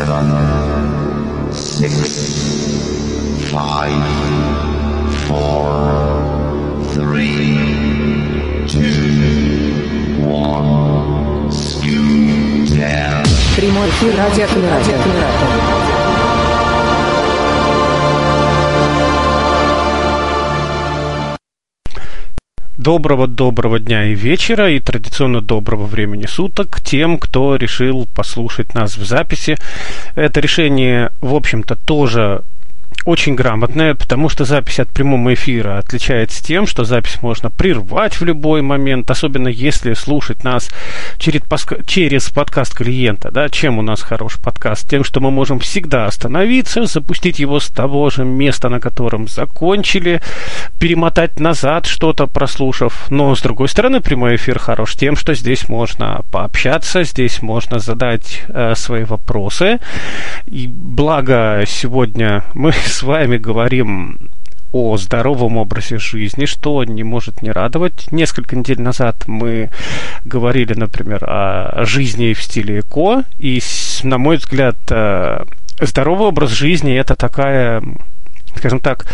seven, six, five, four, three, two, one, scoot down. Прямой эфир радиоколлектора. Доброго-доброго дня и вечера, и традиционно доброго времени суток тем, кто решил послушать нас в записи. Это решение, в общем-то, тоже очень грамотная, потому что запись от прямого эфира отличается тем, что запись можно прервать в любой момент, особенно если слушать нас через, через подкаст клиента. Да? Чем у нас хороший подкаст? Тем, что мы можем всегда остановиться, запустить его с того же места, на котором закончили, перемотать назад что-то, прослушав. Но, с другой стороны, прямой эфир хорош тем, что здесь можно пообщаться, здесь можно задать э, свои вопросы. И благо сегодня мы с вами говорим о здоровом образе жизни, что не может не радовать. Несколько недель назад мы говорили, например, о жизни в стиле эко, и, на мой взгляд, э, здоровый образ жизни это такая скажем так,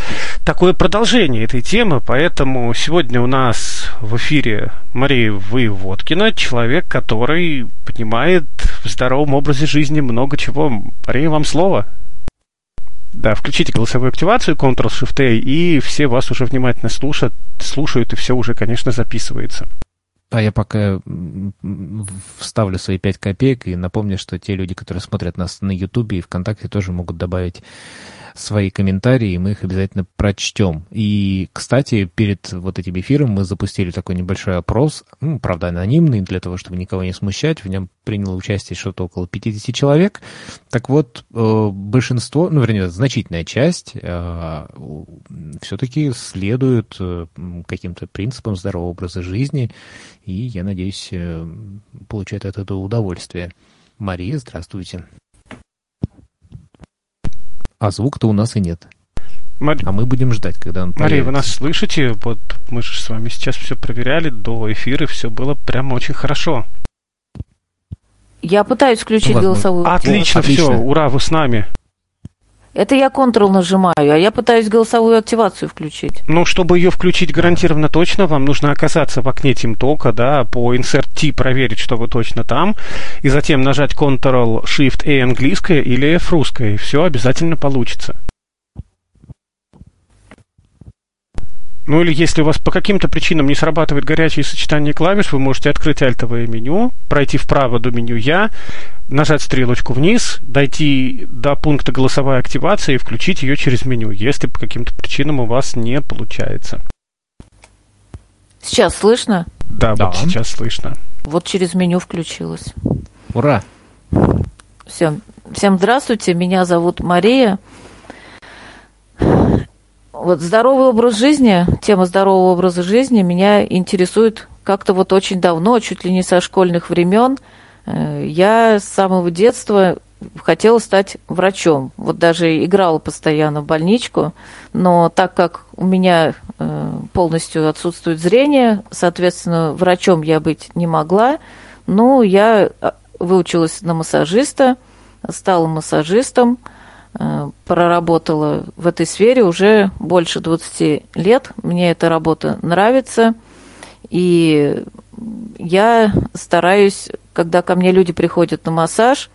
такое продолжение этой темы, поэтому сегодня у нас в эфире Мария Воеводкина, человек, который понимает в здоровом образе жизни много чего. Мария, вам слово. Да, включите голосовую активацию, Ctrl-Shift-A, и все вас уже внимательно слушают, слушают, и все уже, конечно, записывается. А я пока вставлю свои 5 копеек и напомню, что те люди, которые смотрят нас на Ютубе и ВКонтакте, тоже могут добавить свои комментарии, и мы их обязательно прочтем. И, кстати, перед вот этим эфиром мы запустили такой небольшой опрос, ну, правда, анонимный, для того, чтобы никого не смущать. В нем приняло участие что-то около 50 человек. Так вот, э, большинство, ну, вернее, значительная часть э, все-таки следует э, каким-то принципам здорового образа жизни, и, я надеюсь, получает от этого удовольствие. Мария, здравствуйте а звука-то у нас и нет. Мар... А мы будем ждать, когда он Мария, вы нас слышите? Вот мы же с вами сейчас все проверяли до эфира, все было прямо очень хорошо. Я пытаюсь включить ну, голосовую. Отлично, Отлично, все, ура, вы с нами. Это я Ctrl нажимаю, а я пытаюсь голосовую активацию включить. Ну, чтобы ее включить гарантированно точно, вам нужно оказаться в окне TeamTalk, да, по Insert T проверить, что вы точно там, и затем нажать Ctrl Shift A английское или F русское, и все обязательно получится. Ну или если у вас по каким-то причинам не срабатывает горячее сочетание клавиш, вы можете открыть альтовое меню, пройти вправо до меню «Я», нажать стрелочку вниз, дойти до пункта голосовая активация и включить ее через меню, если по каким-то причинам у вас не получается. Сейчас слышно? Да, да. вот сейчас слышно. Вот через меню включилось. Ура! Всем, всем здравствуйте, меня зовут Мария. Вот здоровый образ жизни, тема здорового образа жизни меня интересует как-то вот очень давно, чуть ли не со школьных времен. Э, я с самого детства хотела стать врачом. Вот даже играла постоянно в больничку, но так как у меня э, полностью отсутствует зрение, соответственно, врачом я быть не могла. Ну, я э, выучилась на массажиста, стала массажистом – проработала в этой сфере уже больше 20 лет. Мне эта работа нравится. И я стараюсь, когда ко мне люди приходят на массаж,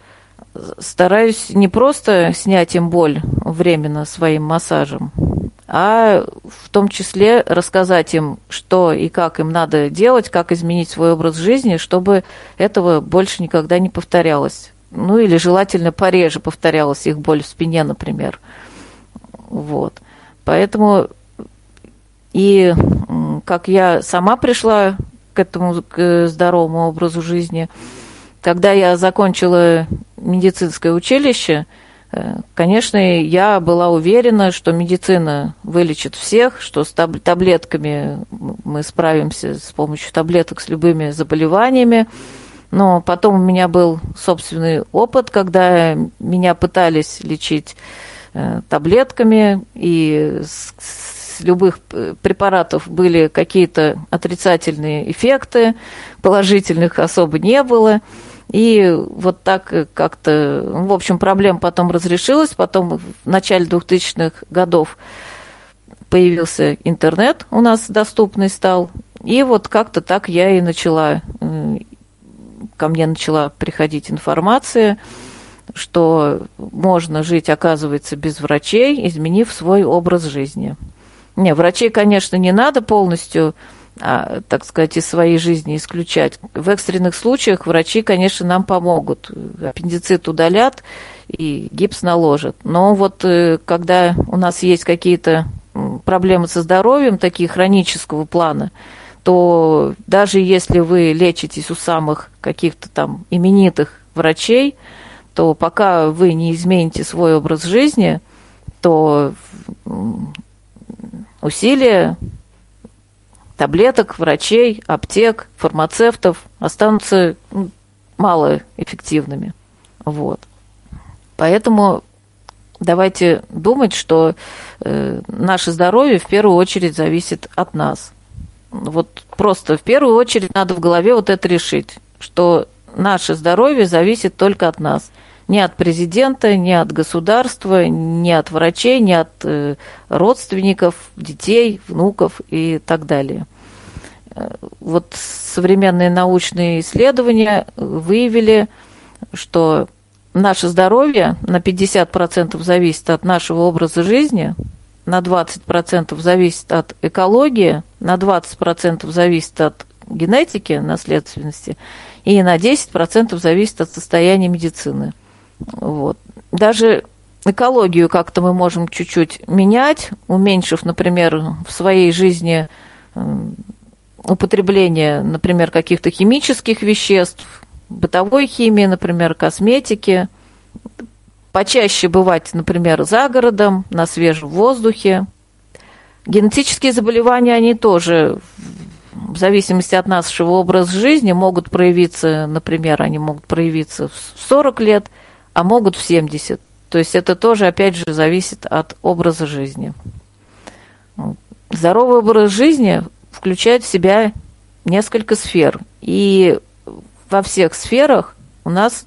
стараюсь не просто снять им боль временно своим массажем, а в том числе рассказать им, что и как им надо делать, как изменить свой образ жизни, чтобы этого больше никогда не повторялось ну или желательно пореже повторялась их боль в спине, например. Вот. Поэтому и как я сама пришла к этому к здоровому образу жизни, когда я закончила медицинское училище, э, конечно, я была уверена, что медицина вылечит всех, что с таблетками мы справимся с помощью таблеток с любыми заболеваниями. Но потом у меня был собственный опыт, когда меня пытались лечить э, таблетками, и с, с любых препаратов были какие-то отрицательные эффекты, положительных особо не было. И вот так как-то, в общем, проблема потом разрешилась. Потом в начале 2000-х годов появился интернет у нас доступный стал. И вот как-то так я и начала, ко мне начала приходить информация, что можно жить, оказывается, без врачей, изменив свой образ жизни. Не, врачей, конечно, не надо полностью, а, так сказать, из своей жизни исключать. В экстренных случаях врачи, конечно, нам помогут. Аппендицит удалят и гипс наложат. Но вот э, когда у нас есть какие-то проблемы со здоровьем, такие хронического плана, то даже если вы лечитесь у самых каких-то там именитых врачей, то пока вы не измените свой образ жизни, то усилия таблеток, врачей, аптек, фармацевтов останутся малоэффективными. Вот. Поэтому давайте думать, что э, наше здоровье в первую очередь зависит от нас. Вот просто в первую очередь надо в голове вот это решить, что наше здоровье зависит только от нас. Не от президента, не от государства, не от врачей, не от э, родственников, детей, внуков и так далее. Э, вот современные научные исследования выявили, что наше здоровье на 50% зависит от нашего образа жизни, на 20% зависит от экологии, на 20% зависит от генетики, наследственности, и на 10% зависит от состояния медицины. Вот. Даже экологию как-то мы можем чуть-чуть менять, уменьшив, например, в своей жизни употребление, например, каких-то химических веществ, бытовой химии, например, косметики, почаще бывать, например, за городом, на свежем воздухе. Генетические заболевания, они тоже в зависимости от нашего образа жизни могут проявиться, например, они могут проявиться в 40 лет, а могут в 70. То есть это тоже, опять же, зависит от образа жизни. Здоровый образ жизни включает в себя несколько сфер. И во всех сферах у нас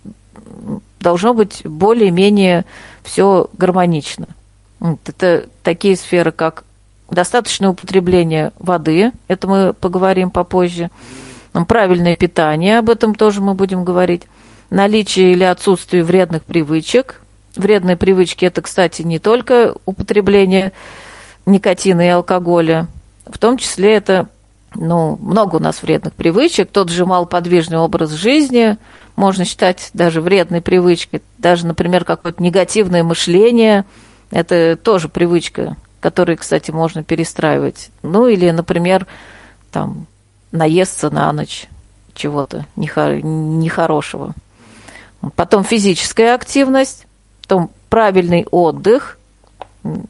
должно быть более-менее все гармонично. Это такие сферы, как достаточное употребление воды, это мы поговорим попозже, правильное питание, об этом тоже мы будем говорить, наличие или отсутствие вредных привычек. Вредные привычки – это, кстати, не только употребление никотина и алкоголя, в том числе это ну, много у нас вредных привычек, тот же малоподвижный образ жизни можно считать даже вредной привычкой, даже, например, какое-то негативное мышление, это тоже привычка, которую, кстати, можно перестраивать. Ну, или, например, там, наесться на ночь чего-то нехорошего. Потом физическая активность, потом правильный отдых –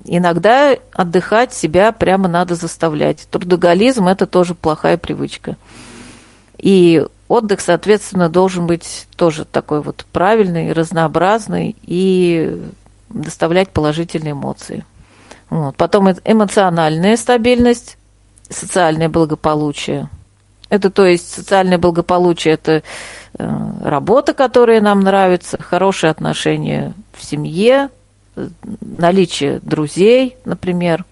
иногда отдыхать себя прямо надо заставлять. Трудоголизм – это тоже плохая привычка. И отдых, соответственно, должен быть тоже такой вот правильный, разнообразный и доставлять положительные эмоции. Вот. Потом эмоциональная стабильность, социальное благополучие. Это то есть социальное благополучие – это э, работа, которая нам нравится, хорошие отношения в семье, наличие друзей, например.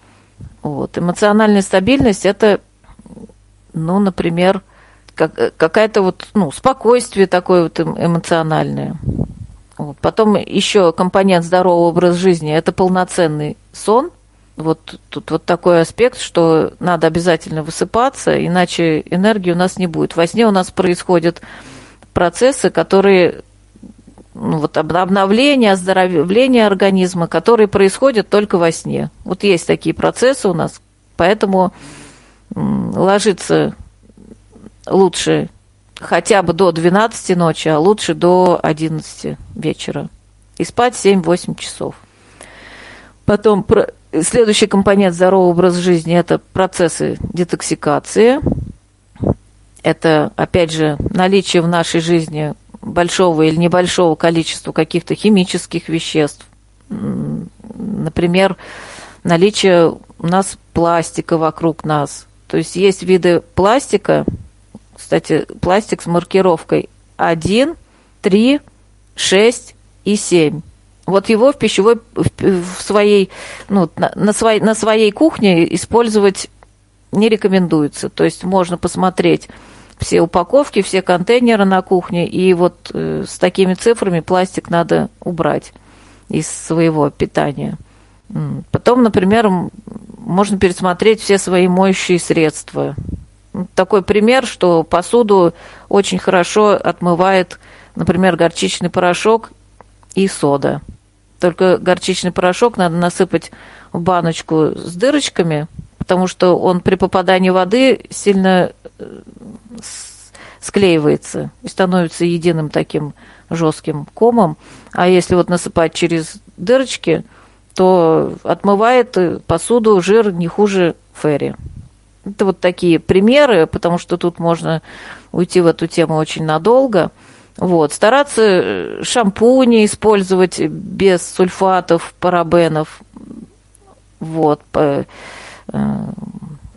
Вот. Эмоциональная стабильность – это, ну, например, как, какая-то вот, ну, спокойствие такое вот эм, эмоциональное. Вот. Потом еще компонент здорового образа жизни – это полноценный сон. Вот тут вот такой аспект, что надо обязательно высыпаться, иначе энергии у нас не будет. Во сне у нас происходят процессы, которые ну, вот обновление, оздоровление организма, которые происходят только во сне. Вот есть такие процессы у нас, поэтому ложиться лучше хотя бы до 12 ночи, а лучше до 11 вечера. И спать 7-8 часов. Потом следующий компонент здорового образа жизни – это процессы детоксикации. Это, опять же, наличие в нашей жизни большого или небольшого количества каких-то химических веществ. Например, наличие у нас пластика вокруг нас. То есть есть виды пластика, кстати, пластик с маркировкой 1 3, 6 и 7. Вот его в пищевой, в, своей, ну, на, на, своей, на своей кухне использовать не рекомендуется. То есть можно посмотреть все упаковки, все контейнеры на кухне, и вот э, с такими цифрами пластик надо убрать из своего питания. Потом, например, можно пересмотреть все свои моющие средства. Такой пример, что посуду очень хорошо отмывает, например, горчичный порошок и сода. Только горчичный порошок надо насыпать в баночку с дырочками, потому что он при попадании воды сильно э, склеивается и становится единым таким жестким комом. А если вот насыпать через дырочки, то отмывает посуду жир не хуже ферри. Это вот такие примеры, потому что тут можно уйти в эту тему очень надолго. Вот. Стараться э, шампуни использовать без сульфатов, парабенов. Вот. Э,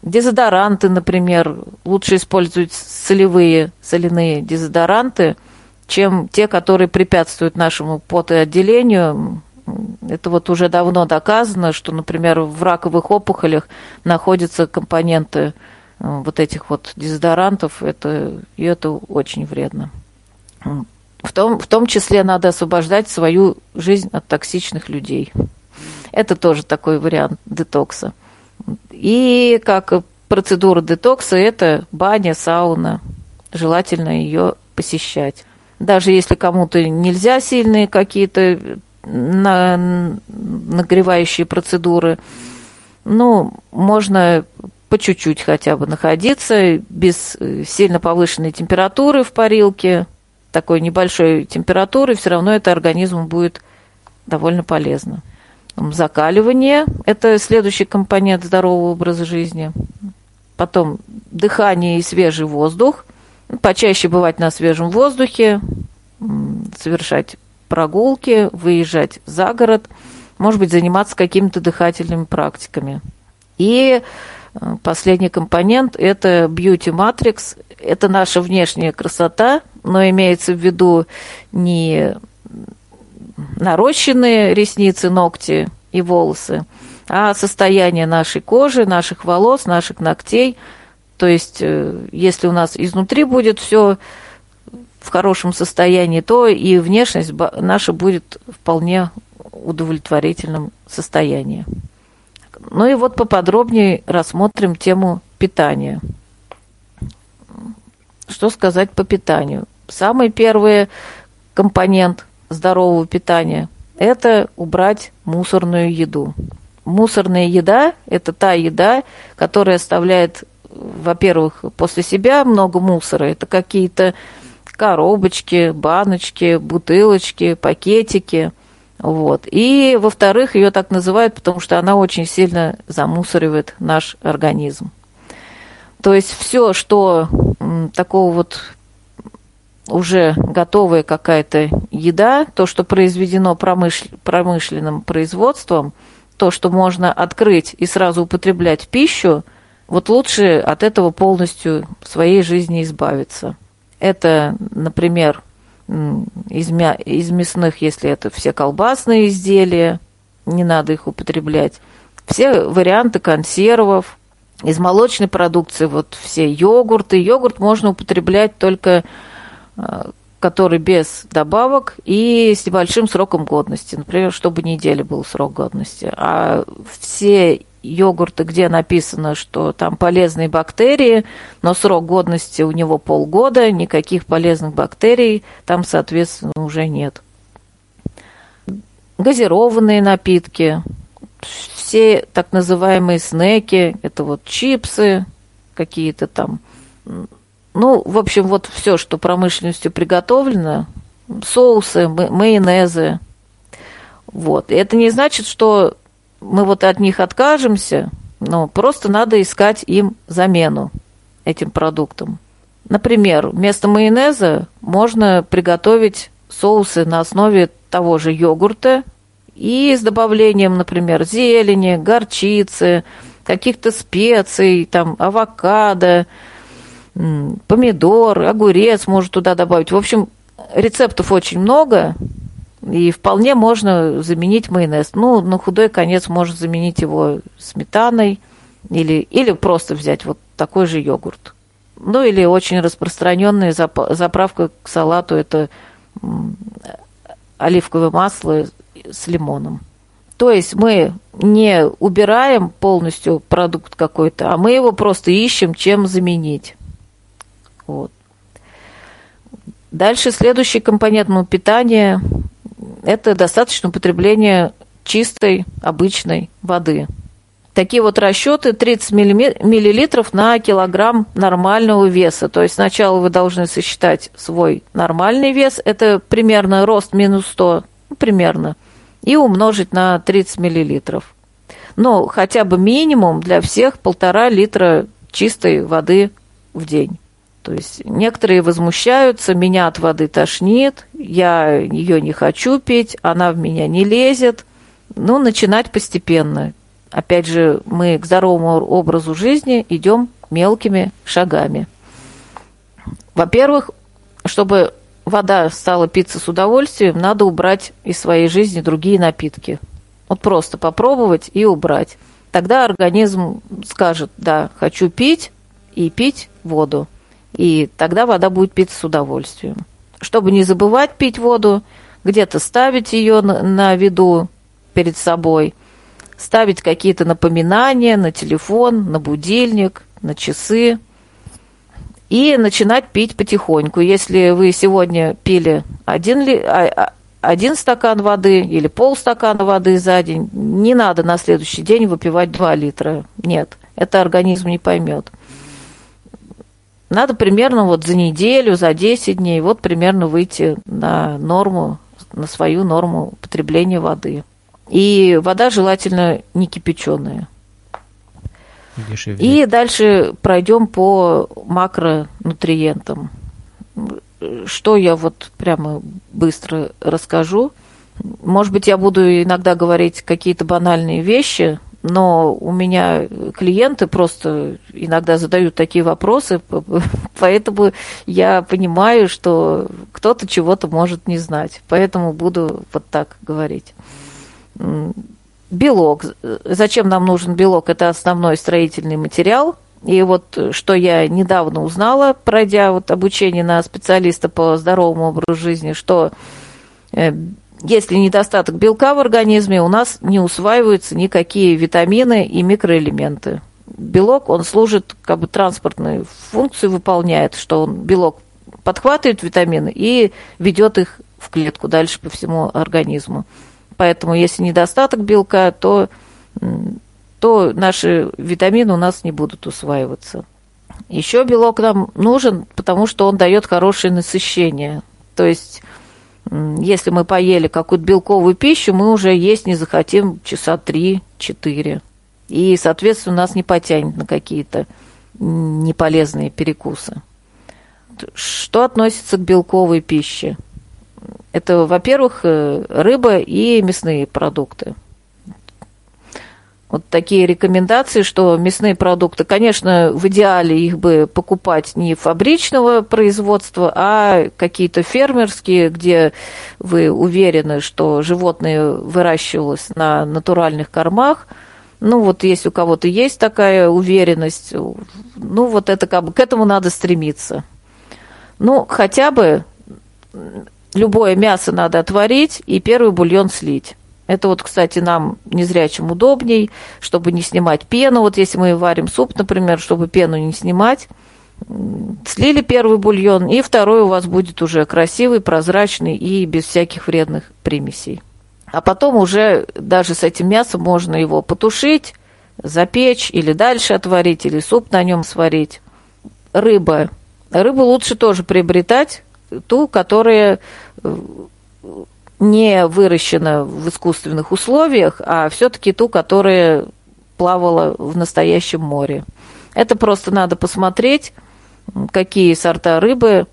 дезодоранты, например, лучше использовать солевые, соляные дезодоранты, чем те, которые препятствуют нашему потоотделению. Это вот уже давно доказано, что, например, в раковых опухолях находятся компоненты э, вот этих вот дезодорантов, это, и это очень вредно. В том, в том числе надо освобождать свою жизнь от токсичных людей. Это тоже такой вариант детокса. И как процедура детокса это баня, сауна. Желательно ее посещать. Даже если кому-то нельзя сильные какие-то на, нагревающие процедуры, ну, можно по чуть-чуть хотя бы находиться, без сильно повышенной температуры в парилке, такой небольшой температуры, все равно это организму будет довольно полезно. Закаливание – это следующий компонент здорового образа жизни. Потом дыхание и свежий воздух. Почаще бывать на свежем воздухе, совершать прогулки, выезжать за город, может быть, заниматься какими-то дыхательными практиками. И э, последний компонент – это beauty matrix. Это наша внешняя красота, но имеется в виду не нарощенные ресницы, ногти и волосы, а состояние нашей кожи, наших волос, наших ногтей. То есть, э, если у нас изнутри будет все в хорошем состоянии, то и внешность наша будет вполне удовлетворительном состоянии. Ну и вот поподробнее рассмотрим тему питания. Что сказать по питанию? Самый первый компонент здорового питания – это убрать мусорную еду. Мусорная еда – это та еда, которая оставляет, во-первых, после себя много мусора. Это какие-то коробочки, баночки, бутылочки, пакетики. Вот. И, во-вторых, ее так называют, потому что она очень сильно замусоривает наш организм. То есть все, что такого вот уже готовая какая-то еда, то, что произведено промышл... промышленным производством, то, что можно открыть и сразу употреблять пищу, вот лучше от этого полностью в своей жизни избавиться. Это, например, из, мя... из мясных, если это все колбасные изделия, не надо их употреблять. Все варианты консервов, из молочной продукции вот все йогурты. Йогурт можно употреблять только Э, который без добавок и с небольшим сроком годности. Например, чтобы неделя был срок годности. А все йогурты, где написано, что там полезные бактерии, но срок годности у него полгода, никаких полезных бактерий там, соответственно, уже нет. Газированные напитки, все так называемые снеки, это вот чипсы, какие-то там ну, в общем, вот все, что промышленностью приготовлено, соусы, майонезы. Вот. И это не значит, что мы вот от них откажемся, но просто надо искать им замену этим продуктам. Например, вместо майонеза можно приготовить соусы на основе того же йогурта и с добавлением, например, зелени, горчицы, каких-то специй, там, авокадо, помидор, огурец может туда добавить. В общем, рецептов очень много, и вполне можно заменить майонез. Ну, на худой конец можно заменить его сметаной или, или просто взять вот такой же йогурт. Ну, или очень распространенная заправка к салату – это оливковое масло с лимоном. То есть мы не убираем полностью продукт какой-то, а мы его просто ищем, чем заменить. Вот. Дальше следующий компонент ну, питания – это достаточно употребление чистой, обычной воды. Такие вот расчеты 30 миллилитров на килограмм нормального веса. То есть сначала вы должны сосчитать свой нормальный вес, это примерно рост минус 100, ну, примерно, и умножить на 30 миллилитров. Ну, хотя бы минимум для всех полтора литра чистой воды в день. То есть некоторые возмущаются, меня от воды тошнит, я ее не хочу пить, она в меня не лезет. Ну, начинать постепенно. Опять же, мы к здоровому образу жизни идем мелкими шагами. Во-первых, чтобы вода стала питься с удовольствием, надо убрать из своей жизни другие напитки. Вот просто попробовать и убрать. Тогда организм скажет, да, хочу пить и пить воду и тогда вода будет пить с удовольствием. Чтобы не забывать пить воду, где-то ставить ее на, виду перед собой, ставить какие-то напоминания на телефон, на будильник, на часы и начинать пить потихоньку. Если вы сегодня пили один, ли, а, а, один стакан воды или полстакана воды за день, не надо на следующий день выпивать 2 литра. Нет, это организм не поймет. Надо примерно вот за неделю, за 10 дней вот примерно выйти на норму, на свою норму потребления воды. И вода желательно не кипяченая. И дальше пройдем по макронутриентам. Что я вот прямо быстро расскажу. Может быть, я буду иногда говорить какие-то банальные вещи, но у меня клиенты просто иногда задают такие вопросы, поэтому я понимаю, что кто-то чего-то может не знать, поэтому буду вот так говорить. Белок. Зачем нам нужен белок? Это основной строительный материал. И вот что я недавно узнала, пройдя вот обучение на специалиста по здоровому образу жизни, что э, если недостаток белка в организме, у нас не усваиваются никакие витамины и микроэлементы. Белок, он служит, как бы транспортную функцию выполняет, что он, белок подхватывает витамины и ведет их в клетку дальше по всему организму. Поэтому, если недостаток белка, то, то наши витамины у нас не будут усваиваться. Еще белок нам нужен, потому что он дает хорошее насыщение. То есть если мы поели какую-то белковую пищу, мы уже есть не захотим часа 3-4. И, соответственно, нас не потянет на какие-то неполезные перекусы. Что относится к белковой пище? Это, во-первых, э, рыба и мясные продукты – вот такие рекомендации, что мясные продукты, конечно, в идеале их бы покупать не фабричного производства, а какие-то фермерские, где вы уверены, что животное выращивалось на натуральных кормах. Ну, вот если у кого-то есть такая уверенность, ну, вот это как бы к этому надо стремиться. Ну, хотя бы любое мясо надо отварить и первый бульон слить. Это вот, кстати, нам незрячим удобней, чтобы не снимать пену. Вот если мы варим суп, например, чтобы пену не снимать, слили первый бульон, и второй у вас будет уже красивый, прозрачный и без всяких вредных примесей. А потом уже даже с этим мясом можно его потушить, запечь или дальше отварить, или суп на нем сварить. Рыба. Рыбу лучше тоже приобретать, ту, которая не выращена в искусственных условиях, а все-таки ту, которая плавала в настоящем море. Это просто надо посмотреть, какие сорта рыбы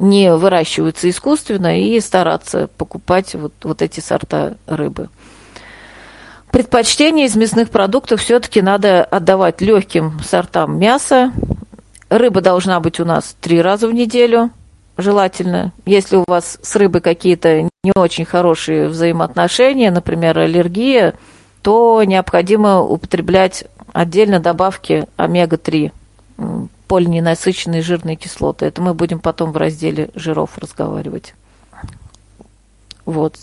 не выращиваются искусственно и стараться покупать вот, вот эти сорта рыбы. Предпочтение из мясных продуктов все-таки надо отдавать легким сортам мяса. Рыба должна быть у нас три раза в неделю – желательно. Если у вас с рыбой какие-то не очень хорошие взаимоотношения, например, аллергия, то необходимо употреблять отдельно добавки омега-3, полиненасыщенные жирные кислоты. Это мы будем потом в разделе жиров разговаривать. Вот.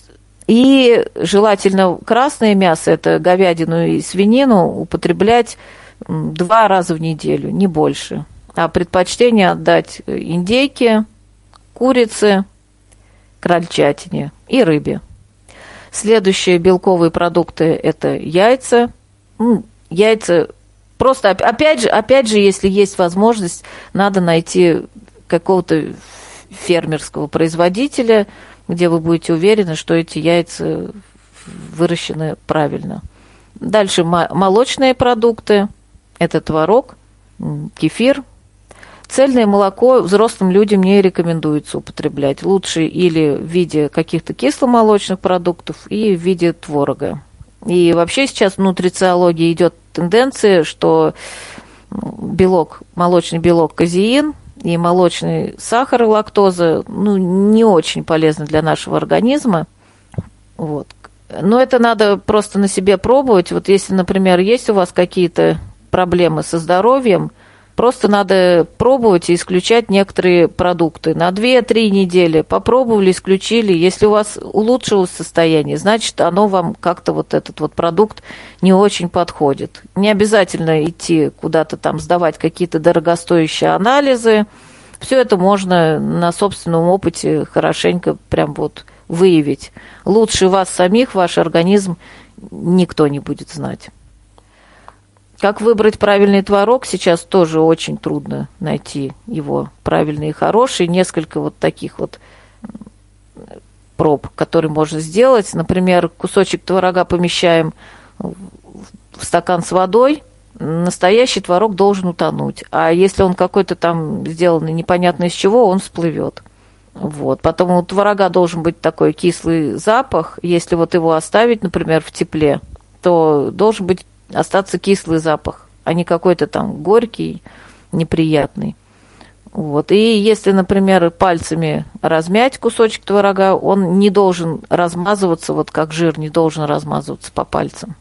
И желательно красное мясо, это говядину и свинину, употреблять два раза в неделю, не больше. А предпочтение отдать индейке, курице, крольчатине и рыбе. Следующие белковые продукты – это яйца. Яйца просто, опять же, опять же, если есть возможность, надо найти какого-то фермерского производителя, где вы будете уверены, что эти яйца выращены правильно. Дальше молочные продукты – это творог, кефир, Цельное молоко взрослым людям не рекомендуется употреблять. Лучше или в виде каких-то кисломолочных продуктов, и в виде творога. И вообще сейчас в нутрициологии идет тенденция, что белок, молочный белок казеин и молочный сахар и лактоза ну, не очень полезны для нашего организма. Вот. Но это надо просто на себе пробовать. Вот если, например, есть у вас какие-то проблемы со здоровьем, Просто надо пробовать и исключать некоторые продукты. На 2-3 недели попробовали, исключили. Если у вас улучшилось состояние, значит, оно вам как-то вот этот вот продукт не очень подходит. Не обязательно идти куда-то там сдавать какие-то дорогостоящие анализы. Все это можно на собственном опыте хорошенько прям вот выявить. Лучше вас самих, ваш организм никто не будет знать. Как выбрать правильный творог, сейчас тоже очень трудно найти его правильный и хороший. Несколько вот таких вот проб, которые можно сделать. Например, кусочек творога помещаем в стакан с водой, настоящий творог должен утонуть. А если он какой-то там сделанный непонятно из чего, он всплывет. Вот. Потом у творога должен быть такой кислый запах. Если вот его оставить, например, в тепле, то должен быть остаться кислый запах, а не какой-то там горький, неприятный. Вот. И если, например, пальцами размять кусочек творога, он не должен размазываться, вот как жир не должен размазываться по пальцам.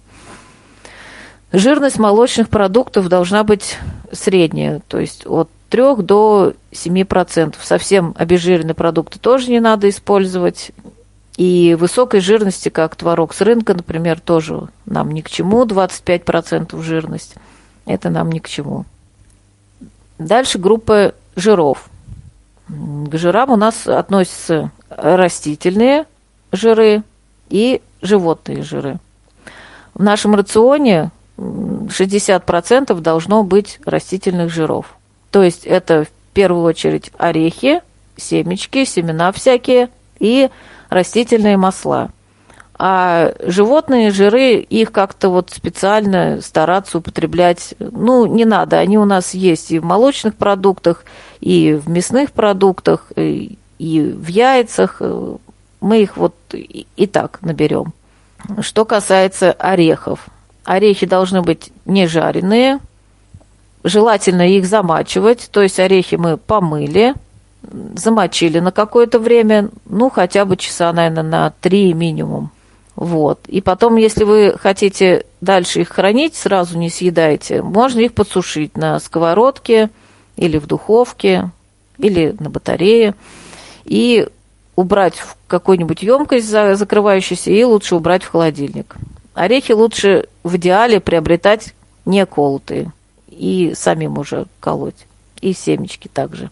Жирность молочных продуктов должна быть средняя, то есть от 3 до 7%. Совсем обезжиренные продукты тоже не надо использовать. И высокой жирности, как творог с рынка, например, тоже нам ни к чему, 25% жирность, это нам ни к чему. Дальше группа жиров. К жирам у нас относятся растительные жиры и животные жиры. В нашем рационе 60% должно быть растительных жиров. То есть это в первую очередь орехи, семечки, семена всякие и растительные масла. А животные жиры, их как-то вот специально стараться употреблять, ну, не надо. Они у нас есть и в молочных продуктах, и в мясных продуктах, и в яйцах. Мы их вот и так наберем. Что касается орехов. Орехи должны быть не жареные, желательно их замачивать, то есть орехи мы помыли, замочили на какое-то время, ну, хотя бы часа, наверное, на три минимум. Вот. И потом, если вы хотите дальше их хранить, сразу не съедаете, можно их подсушить на сковородке или в духовке, или на батарее, и убрать в какую-нибудь емкость закрывающуюся, и лучше убрать в холодильник. Орехи лучше в идеале приобретать не колотые, и самим уже колоть, и семечки также.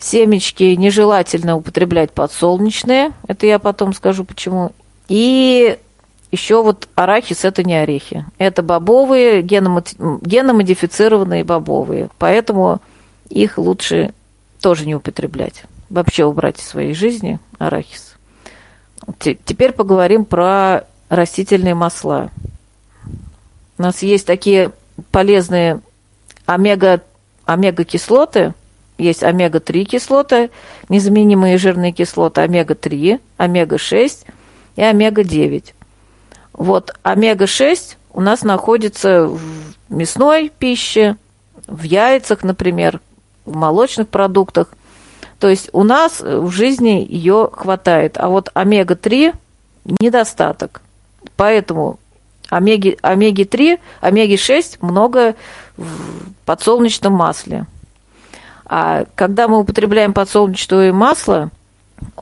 Семечки нежелательно употреблять подсолнечные. Это я потом скажу почему. И еще вот арахис это не орехи. Это бобовые, геномодифицированные бобовые. Поэтому их лучше тоже не употреблять. Вообще убрать из своей жизни арахис. Теперь поговорим про растительные масла. У нас есть такие полезные омега, омега-кислоты, есть омега-3 кислоты, незаменимые жирные кислоты омега-3, омега-6 и омега-9. Вот омега-6 у нас находится в мясной пище, в яйцах, например, в молочных продуктах. То есть у нас в жизни ее хватает, а вот омега-3 недостаток. Поэтому омеги, омеги-3, омеги-6 много в подсолнечном масле. А когда мы употребляем подсолнечное масло,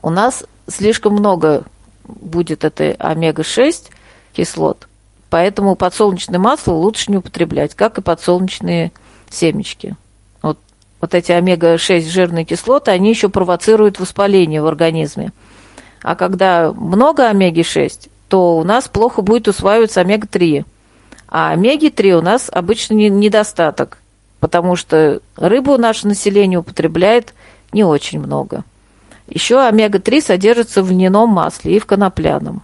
у нас слишком много будет этой омега-6 кислот. Поэтому подсолнечное масло лучше не употреблять, как и подсолнечные семечки. Вот, вот эти омега-6 жирные кислоты, они еще провоцируют воспаление в организме. А когда много омеги-6, то у нас плохо будет усваиваться омега-3. А омеги-3 у нас обычно не, недостаток, потому что рыбу наше население употребляет не очень много. Еще омега-3 содержится в льняном масле и в конопляном.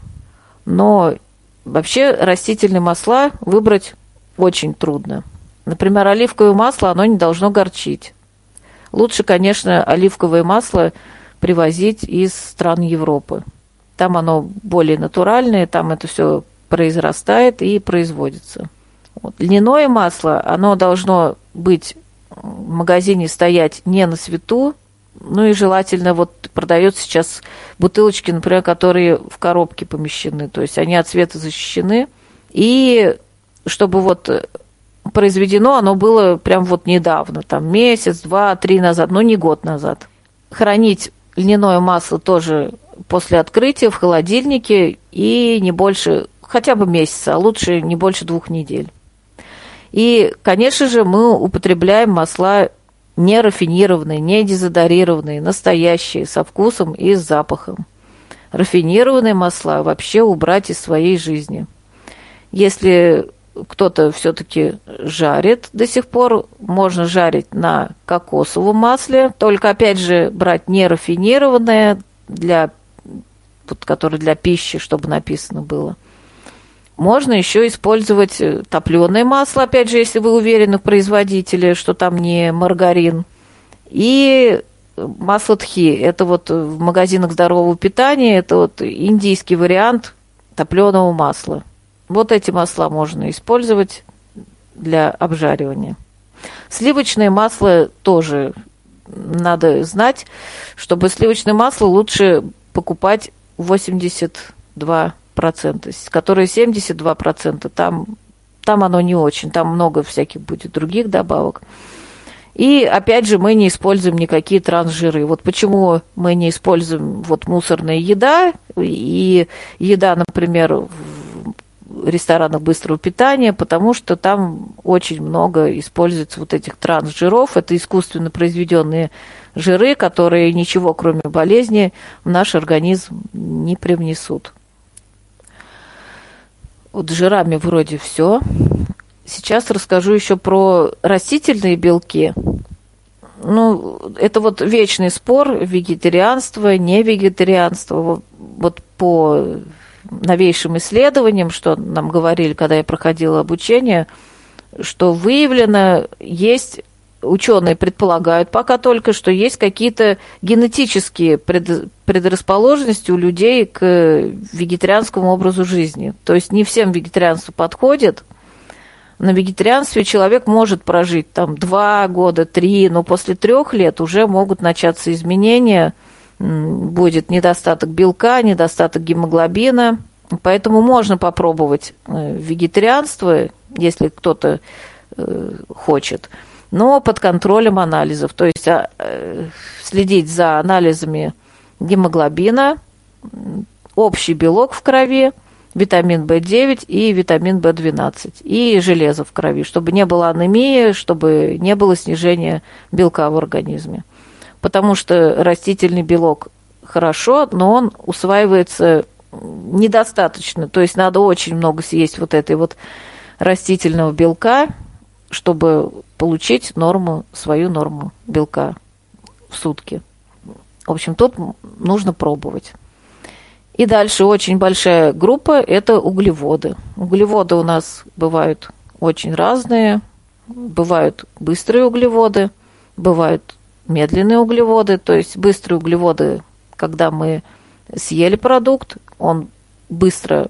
Но вообще растительные масла выбрать очень трудно. Например, оливковое масло, оно не должно горчить. Лучше, конечно, оливковое масло привозить из стран Европы. Там оно более натуральное, там это все произрастает и производится. Вот. Льняное масло, оно должно быть в магазине стоять не на свету, ну и желательно, вот продается сейчас бутылочки, например, которые в коробке помещены, то есть они от света защищены. И чтобы вот произведено оно было прям вот недавно, там месяц, два, три назад, но не год назад. Хранить льняное масло тоже после открытия в холодильнике и не больше, хотя бы месяца, а лучше не больше двух недель. И, конечно же, мы употребляем масла не рафинированные, не дезодорированные, настоящие, со вкусом и с запахом. Рафинированные масла вообще убрать из своей жизни. Если кто-то все-таки жарит до сих пор, можно жарить на кокосовом масле, только опять же брать не рафинированное, для, вот, которое для пищи, чтобы написано было. Можно еще использовать э, топленое масло, опять же, если вы уверены в производителе, что там не маргарин. И масло тхи. Это вот в магазинах здорового питания, это вот индийский вариант топленого масла. Вот эти масла можно использовать для обжаривания. Сливочное масло тоже надо знать, чтобы сливочное масло лучше покупать 82 процента, которые 72 процента, там, там оно не очень, там много всяких будет других добавок. И опять же мы не используем никакие трансжиры. Вот почему мы не используем вот мусорная еда и еда, например, в ресторанах быстрого питания, потому что там очень много используется вот этих трансжиров. Это искусственно произведенные жиры, которые ничего, кроме болезни, в наш организм не привнесут. Вот жирами вроде все. Сейчас расскажу еще про растительные белки. Ну, это вот вечный спор вегетарианство, не вегетарианство. Вот по новейшим исследованиям, что нам говорили, когда я проходила обучение, что выявлено, есть ученые предполагают пока только, что есть какие-то генетические пред, предрасположенности у людей к вегетарианскому образу жизни. То есть не всем вегетарианство подходит. На вегетарианстве человек может прожить там два года, три, но после трех лет уже могут начаться изменения, будет недостаток белка, недостаток гемоглобина. Поэтому можно попробовать э, вегетарианство, если кто-то э, хочет но под контролем анализов. То есть а, э, следить за анализами гемоглобина, общий белок в крови, витамин В9 и витамин В12, и железо в крови, чтобы не было анемии, чтобы не было снижения белка в организме. Потому что растительный белок хорошо, но он усваивается недостаточно. То есть надо очень много съесть вот этой вот растительного белка, чтобы получить норму, свою норму белка в сутки. В общем, тут нужно пробовать. И дальше очень большая группа – это углеводы. Углеводы у нас бывают очень разные. Бывают быстрые углеводы, бывают медленные углеводы. То есть быстрые углеводы, когда мы съели продукт, он быстро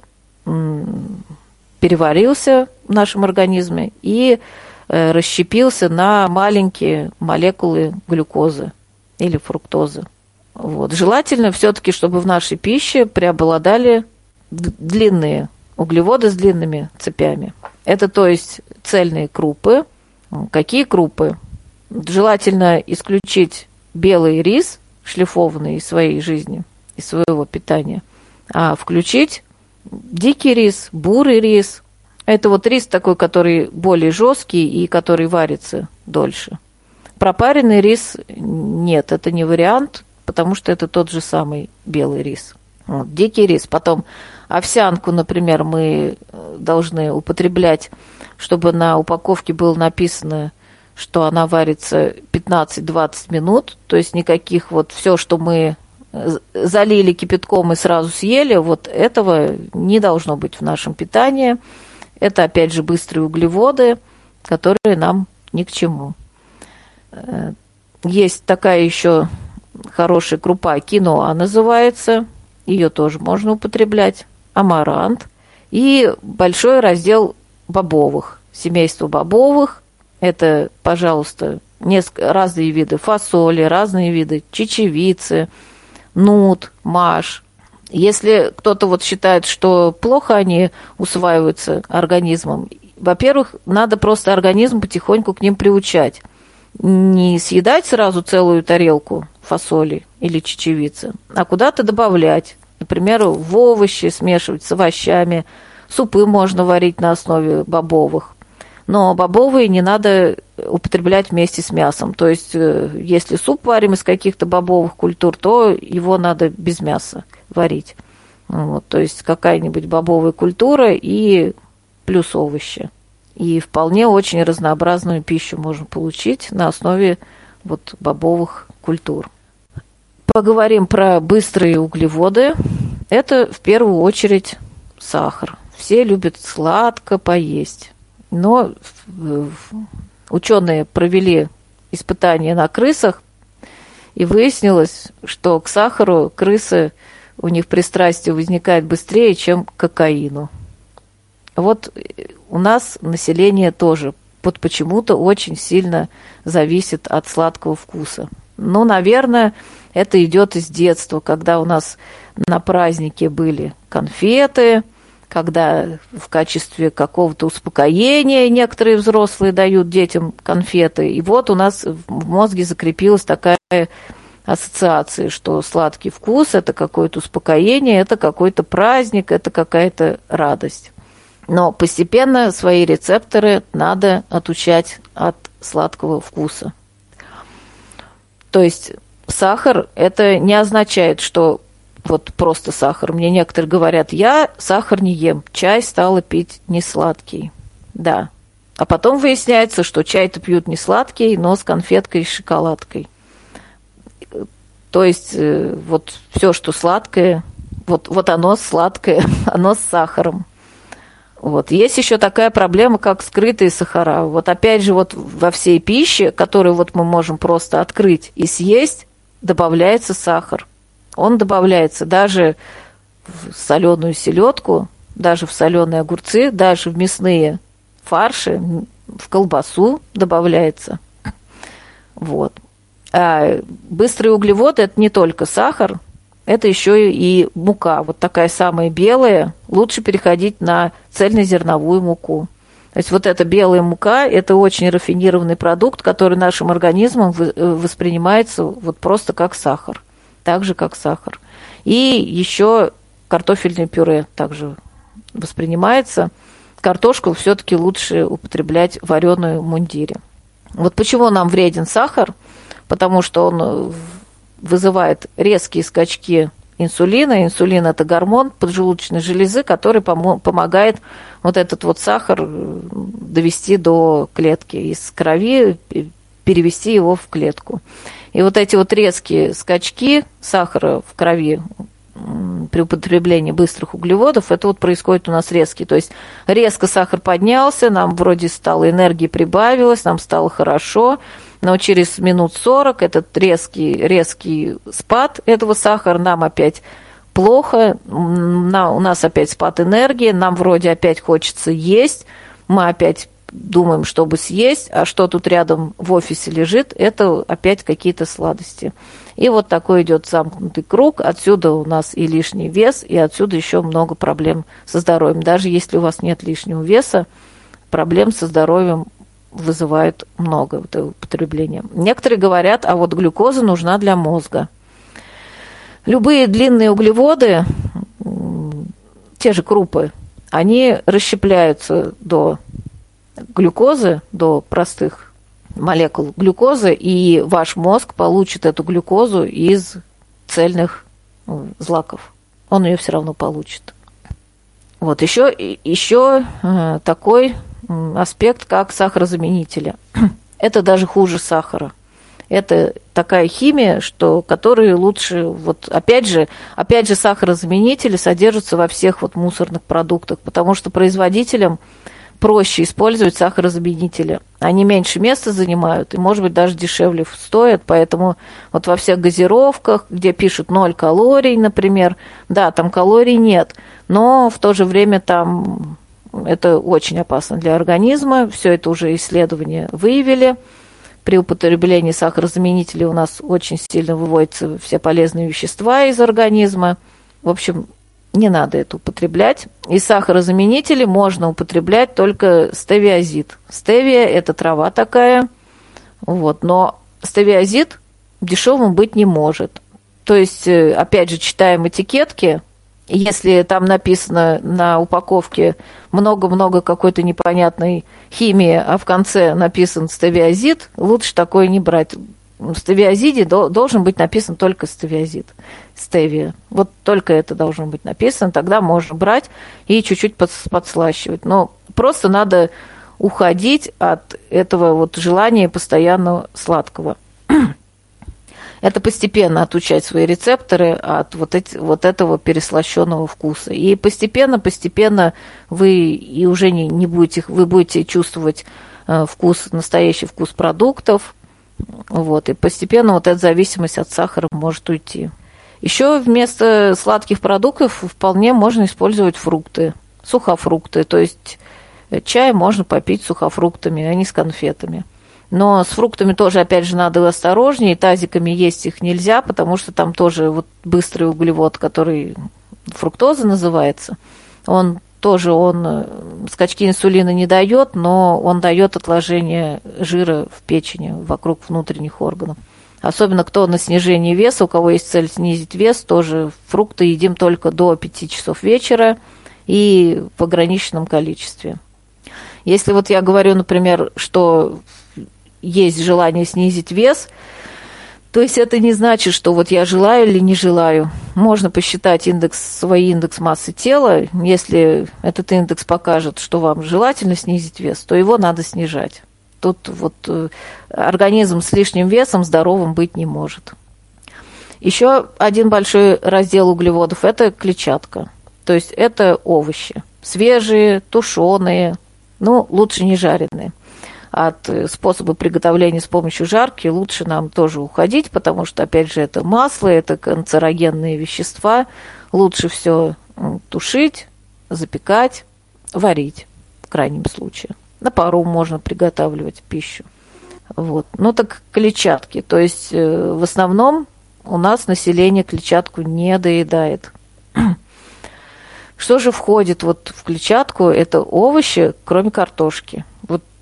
переварился в нашем организме и расщепился на маленькие молекулы глюкозы. или фруктозы. Вот. Желательно все-таки, чтобы в нашей пище преобладали длинные углеводы с длинными цепями. Это то есть цельные крупы. Какие крупы? Желательно исключить белый рис, шлифованный из своей жизни, из своего питания, а включить дикий рис, бурый рис. Это вот рис такой, который более жесткий и который варится дольше. Пропаренный рис нет, это не вариант, потому что это тот же самый белый рис. Вот, дикий рис. Потом овсянку, например, мы э, должны употреблять, чтобы на упаковке было написано, что она варится 15-20 минут. То есть никаких вот все, что мы э, залили кипятком и сразу съели, вот этого не должно быть в нашем питании. Это, опять же, быстрые углеводы, которые нам ни к чему. Э, есть такая еще хорошая крупа, киноа называется, ее тоже можно употреблять, амарант, и большой раздел бобовых, семейство бобовых, это, пожалуйста, несколько, разные виды фасоли, разные виды чечевицы, нут, маш. Если кто-то вот считает, что плохо они усваиваются организмом, во-первых, надо просто организм потихоньку к ним приучать. Не съедать сразу целую тарелку фасоли или чечевицы, а куда-то добавлять. Например, в овощи смешивать с овощами. Супы можно варить на основе бобовых. Но бобовые не надо употреблять вместе с мясом. То есть, э, если суп варим из каких-то бобовых культур, то его надо без мяса варить. Вот, то есть какая-нибудь бобовая культура и плюс овощи. И вполне очень разнообразную пищу можно получить на основе вот бобовых культур. Поговорим про быстрые углеводы. Это в первую очередь сахар. Все любят сладко поесть. Но ученые провели испытания на крысах, и выяснилось, что к сахару крысы у них пристрастие возникает быстрее, чем к кокаину. Вот у нас население тоже вот почему-то очень сильно зависит от сладкого вкуса. Ну, наверное, это идет из детства, когда у нас на празднике были конфеты, когда в качестве какого-то успокоения некоторые взрослые дают детям конфеты. И вот у нас в мозге закрепилась такая ассоциация, что сладкий вкус – это какое-то успокоение, это какой-то праздник, это какая-то радость. Но постепенно свои рецепторы надо отучать от сладкого вкуса. То есть сахар это не означает, что вот просто сахар. Мне некоторые говорят, я сахар не ем, чай стала пить не сладкий. Да. А потом выясняется, что чай-то пьют не сладкий, но с конфеткой и шоколадкой. То есть э, вот все, что сладкое, вот, вот оно сладкое, оно с сахаром. Вот. Есть еще такая проблема, как скрытые сахара. Вот опять же, вот во всей пище, которую вот мы можем просто открыть и съесть, добавляется сахар. Он добавляется даже в соленую селедку, даже в соленые огурцы, даже в мясные фарши, в колбасу добавляется. Вот. А быстрые углеводы это не только сахар, это еще и мука, вот такая самая белая. Лучше переходить на цельнозерновую муку. То есть вот эта белая мука – это очень рафинированный продукт, который нашим организмом э, воспринимается вот просто как сахар, так же, как сахар. И еще картофельное пюре также воспринимается. Картошку все-таки лучше употреблять вареную в мундире. Вот почему нам вреден сахар? Потому что он вызывает резкие скачки инсулина. Инсулин – это гормон поджелудочной железы, который помогает вот этот вот сахар э, довести до клетки из крови, перевести его в клетку. И вот эти вот резкие скачки сахара в крови при употреблении быстрых углеводов, это вот происходит у нас резкий. То есть резко сахар поднялся, нам вроде стало энергии прибавилось, нам стало хорошо, но через минут 40 этот резкий, резкий спад этого сахара нам опять плохо, на, у нас опять спад энергии, нам вроде опять хочется есть, мы опять думаем, чтобы съесть, а что тут рядом в офисе лежит, это опять какие-то сладости. И вот такой идет замкнутый круг. Отсюда у нас и лишний вес, и отсюда еще много проблем со здоровьем. Даже если у вас нет лишнего веса, проблем со здоровьем вызывает много вот употребления. Некоторые говорят, а вот глюкоза нужна для мозга. Любые длинные углеводы, те же крупы, они расщепляются до глюкозы, до простых молекул глюкозы, и ваш мозг получит эту глюкозу из цельных злаков. Он ее все равно получит. Вот еще, еще э, такой аспект, как сахарозаменители. Это даже хуже сахара. Это такая химия, что которые лучше, вот опять же, опять же сахарозаменители содержатся во всех вот мусорных продуктах, потому что производителям проще использовать сахарозаменители. Они меньше места занимают и, может быть, даже дешевле стоят, поэтому вот во всех газировках, где пишут 0 калорий, например, да, там калорий нет, но в то же время там это очень опасно для организма, все это уже исследования выявили. При употреблении сахарозаменителей у нас очень сильно выводятся все полезные вещества из организма. В общем, не надо это употреблять. И сахарозаменители можно употреблять только стевиазид. Стевия – это трава такая, вот, но стевиазид дешевым быть не может. То есть, э, опять же, читаем этикетки, если там написано на упаковке много-много какой-то непонятной химии, а в конце написан стевиазид, лучше такое не брать. В стевиазиде должен быть написан только стевиазид, стевия. Вот только это должно быть написано, тогда можно брать и чуть-чуть подслащивать. Но просто надо уходить от этого вот желания постоянно сладкого это постепенно отучать свои рецепторы от вот, эти, вот этого переслащенного вкуса. И постепенно, постепенно вы и уже не, не будете, вы будете чувствовать э, вкус, настоящий вкус продуктов, вот, и постепенно вот эта зависимость от сахара может уйти. Еще вместо сладких продуктов вполне можно использовать фрукты, сухофрукты, то есть э, чай можно попить сухофруктами, а не с конфетами. Но с фруктами тоже, опять же, надо осторожнее. Тазиками есть их нельзя, потому что там тоже вот быстрый углевод, который фруктоза называется, он тоже он э, скачки инсулина не дает, но он дает отложение жира в печени вокруг внутренних органов. Особенно кто на снижении веса, у кого есть цель снизить вес, тоже фрукты едим только до 5 часов вечера и в ограниченном количестве. Если вот я говорю, например, что есть желание снизить вес, то есть это не значит, что вот я желаю или не желаю. Можно посчитать индекс, свой индекс массы тела. Если этот индекс покажет, что вам желательно снизить вес, то его надо снижать. Тут вот э, организм с лишним весом здоровым быть не может. Еще один большой раздел углеводов – это клетчатка. То есть это овощи. Свежие, тушеные, ну, лучше не жареные – от э, способа приготовления с помощью жарки лучше нам тоже уходить, потому что, опять же, это масло, это канцерогенные вещества. Лучше все тушить, запекать, варить в крайнем случае. На пару можно приготавливать пищу. Вот. Ну так клетчатки. То есть э, в основном у нас население клетчатку не доедает. Что же входит вот в клетчатку? Это овощи, кроме картошки.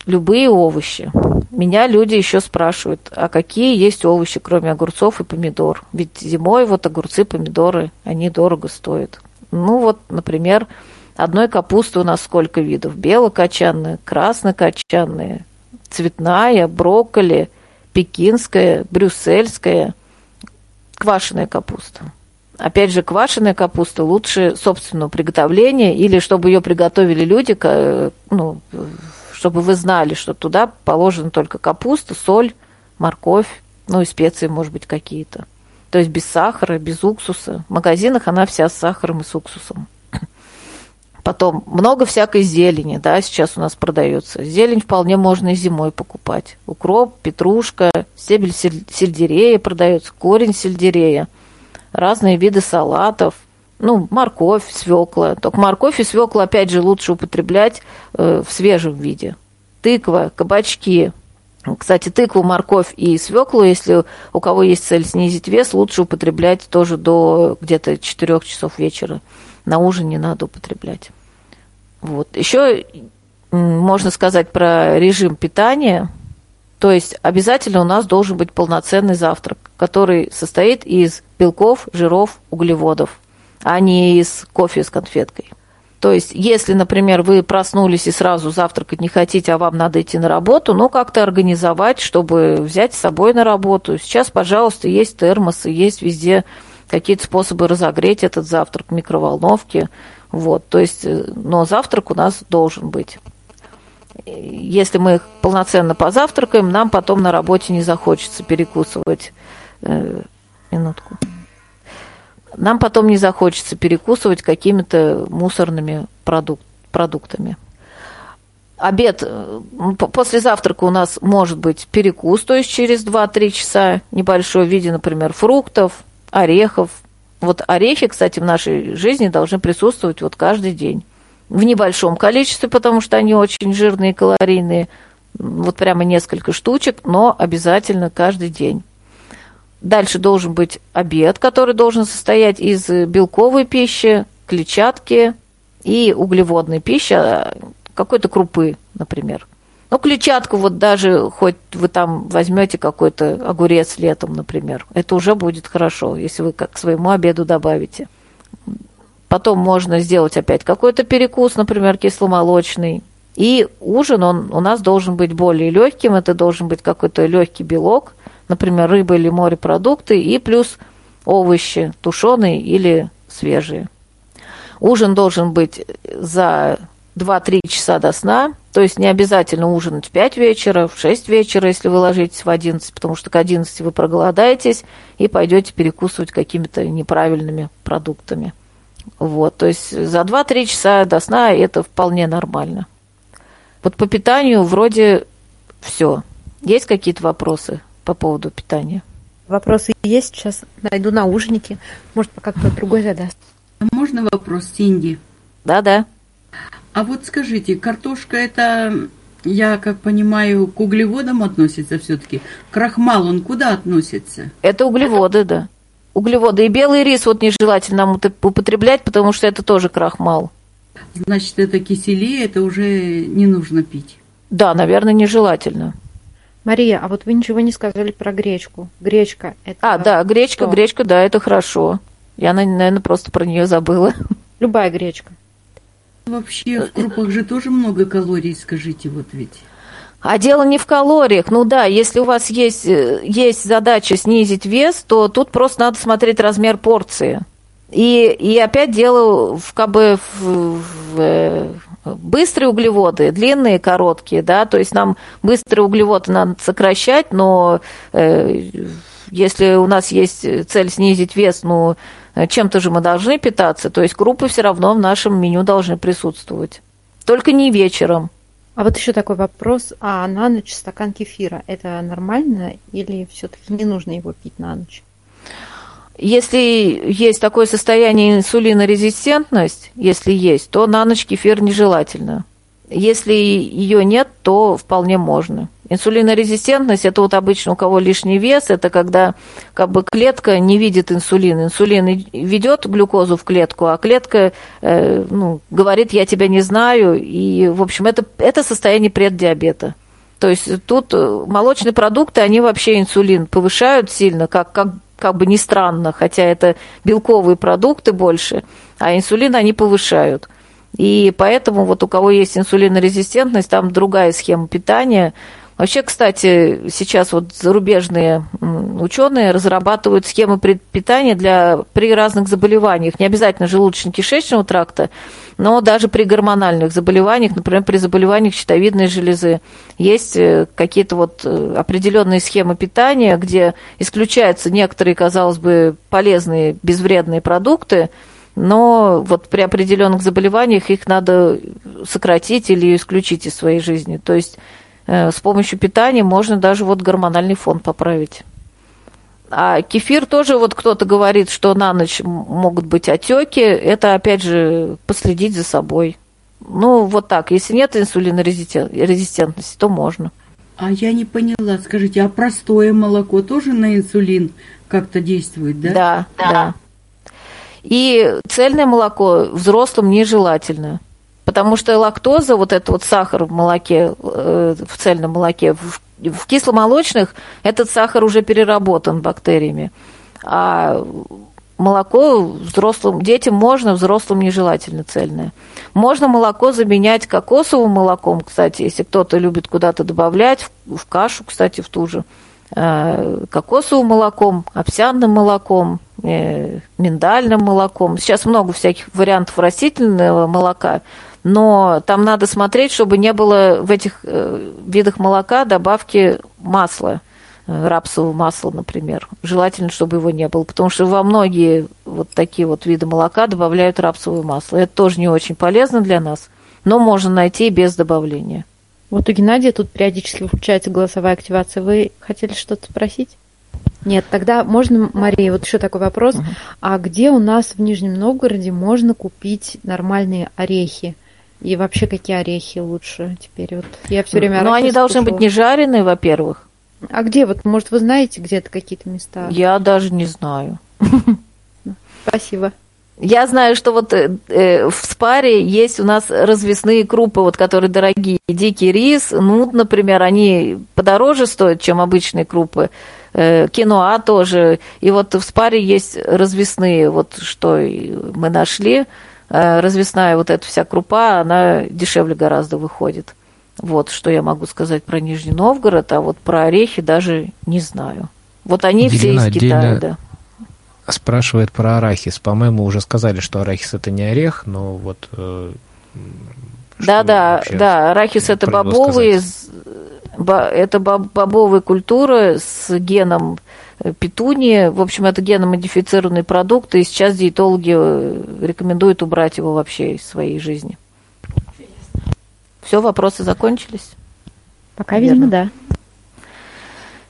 Любые овощи. Меня люди еще спрашивают, а какие есть овощи, кроме огурцов и помидор? Ведь зимой вот огурцы, помидоры, они дорого стоят. Ну вот, например, одной капусты у нас сколько видов? Белокочанная, краснокочанная, цветная, брокколи, пекинская, брюссельская, квашеная капуста. Опять же, квашеная капуста лучше собственного приготовления или чтобы ее приготовили люди, ну, чтобы вы знали, что туда положена только капуста, соль, морковь, ну и специи, может быть, какие-то. То есть без сахара, без уксуса. В магазинах она вся с сахаром и с уксусом. Потом много всякой зелени, да, сейчас у нас продается. Зелень вполне можно и зимой покупать. Укроп, петрушка, стебель сельдерея продается, корень сельдерея, разные виды салатов – ну, морковь, свекла. Только морковь и свекла, опять же, лучше употреблять э, в свежем виде. тыква, кабачки. Кстати, тыкву, морковь и свеклу, если у кого есть цель снизить вес, лучше употреблять тоже до где-то 4 часов вечера. На ужин не надо употреблять. Вот. Еще можно сказать про режим питания. То есть обязательно у нас должен быть полноценный завтрак, который состоит из белков, жиров, углеводов, а не из кофе с конфеткой. То есть, если, например, вы проснулись и сразу завтракать не хотите, а вам надо идти на работу, ну, как-то организовать, чтобы взять с собой на работу. Сейчас, пожалуйста, есть термосы, есть везде какие-то способы разогреть этот завтрак в микроволновке. Вот, то есть, э, но завтрак у нас должен быть. Если мы полноценно позавтракаем, нам потом на работе не захочется перекусывать. Э, минутку нам потом не захочется перекусывать какими-то мусорными продук продуктами. Обед, э, после завтрака у нас может быть перекус, то есть через 2-3 часа небольшой в виде, например, фруктов, орехов. Вот орехи, кстати, в нашей жизни должны присутствовать вот каждый день. В небольшом количестве, потому что они очень жирные, калорийные. Вот прямо несколько штучек, но обязательно каждый день. Дальше должен быть обед, который должен состоять из белковой пищи, клетчатки и углеводной пищи, а, какой-то крупы, например. Ну, клетчатку вот даже хоть вы там возьмете какой-то огурец летом, например, это уже будет хорошо, если вы к своему обеду добавите. Потом можно сделать опять какой-то перекус, например, кисломолочный. И ужин, он у нас должен быть более легким, это должен быть какой-то легкий белок – например, рыба или морепродукты, и плюс овощи, тушеные или свежие. Ужин должен быть за 2-3 часа до сна, то есть не обязательно ужинать в 5 вечера, в 6 вечера, если вы ложитесь в 11, потому что к 11 вы проголодаетесь и пойдете перекусывать какими-то неправильными продуктами. Вот, то есть за 2-3 часа до сна это вполне нормально. Вот по питанию вроде все. Есть какие-то вопросы? По поводу питания. Вопросы есть, сейчас найду наушники. Может, пока кто-то другой задаст. А можно вопрос, Синди? Да-да. А вот скажите, картошка это, я как понимаю, к углеводам относится все-таки? Крахмал, он куда относится? Это углеводы, да. Углеводы. И белый рис вот нежелательно нам употреблять, потому что это тоже крахмал. Значит, это киселей, это уже не нужно пить? Да, наверное, нежелательно. Мария, а вот вы ничего не сказали про гречку. Гречка это. А, да, гречка, что? гречка, да, это хорошо. Я, наверное, просто про нее забыла. Любая гречка. Вообще в крупах же тоже много калорий, скажите, вот ведь. А дело не в калориях. Ну да, если у вас есть, э, есть задача снизить вес, то тут просто надо смотреть размер порции. И, и опять дело в, бы, в, в, э, быстрые углеводы, длинные, короткие, да, то есть нам быстрые углеводы надо сокращать, но э, если у нас есть цель снизить вес, ну, чем-то же мы должны питаться, то есть группы все равно в нашем меню должны присутствовать. Только не вечером. А вот еще такой вопрос. А на ночь стакан кефира это нормально или все-таки не нужно его пить на ночь? Если есть такое состояние инсулинорезистентность, если есть, то на ночь кефир нежелательно. Если ее нет, то вполне можно. Инсулинорезистентность – это вот обычно у кого лишний вес, это когда как бы клетка не видит инсулин. Инсулин ведет глюкозу в клетку, а клетка э, ну, говорит, я тебя не знаю. И, в общем, это, это состояние преддиабета. То есть тут э, молочные продукты, они вообще инсулин повышают сильно, как, как как бы не странно, хотя это белковые продукты больше, а инсулин они повышают. И поэтому вот у кого есть инсулинорезистентность, там другая схема питания. Вообще, кстати, сейчас вот зарубежные ученые разрабатывают схемы питания для, при разных заболеваниях. Не обязательно желудочно-кишечного тракта, но даже при гормональных заболеваниях, например, при заболеваниях щитовидной железы, есть э, какие-то вот э, определенные схемы питания, где исключаются некоторые, казалось бы, полезные, безвредные продукты, но вот при определенных заболеваниях их надо сократить или исключить из своей жизни. То есть с помощью питания можно даже вот гормональный фон поправить. А кефир тоже, вот кто-то говорит, что на ночь могут быть отеки. Это, опять же, последить за собой. Ну, вот так. Если нет инсулинорезистентности, то можно. А я не поняла, скажите, а простое молоко тоже на инсулин как-то действует, да? Да, да. И цельное молоко взрослым нежелательно. Потому что лактоза, вот этот вот сахар в молоке, э, в цельном молоке, в, в кисломолочных этот сахар уже переработан бактериями. А молоко взрослым детям можно, взрослым нежелательно цельное. Можно молоко заменять кокосовым молоком, кстати, если кто-то любит куда-то добавлять, в, в кашу, кстати, в ту же, э, кокосовым молоком, овсяным молоком, э, миндальным молоком. Сейчас много всяких вариантов растительного молока, но там надо смотреть, чтобы не было в этих э, видах молока добавки масла, э, рапсового масла, например. Желательно, чтобы его не было, потому что во многие вот такие вот виды молока добавляют рапсовое масло. Это тоже не очень полезно для нас, но можно найти без добавления. Вот у Геннадия тут периодически включается голосовая активация. Вы хотели что-то спросить? Нет, тогда можно, Мария, вот еще такой вопрос. Угу. А где у нас в Нижнем Новгороде можно купить нормальные орехи? И вообще, какие орехи лучше теперь? Вот я все время Ну, они должны быть не жареные, во-первых. А где? Вот, может, вы знаете где-то какие-то места? Я даже не знаю. Спасибо. Я знаю, что вот э, э, в спаре есть у нас развесные крупы, вот которые дорогие. Дикий рис, ну, например, они подороже стоят, чем обычные крупы. Э, киноа тоже. И вот в спаре есть развесные, вот что мы нашли. Э, развесная вот эта вся крупа, она дешевле гораздо выходит. Вот что я могу сказать про Нижний Новгород, а вот про орехи даже не знаю. Вот они Елена все из Китая, да. Спрашивает про арахис. По-моему, уже сказали, что арахис это не орех, но вот. Э, да, да, да. Арахис это бобовые, это бобовая культура с геном петуния. В общем, это геномодифицированный продукт, и сейчас диетологи э, рекомендуют убрать его вообще из своей жизни. Все, вопросы закончились? Пока, видимо, да.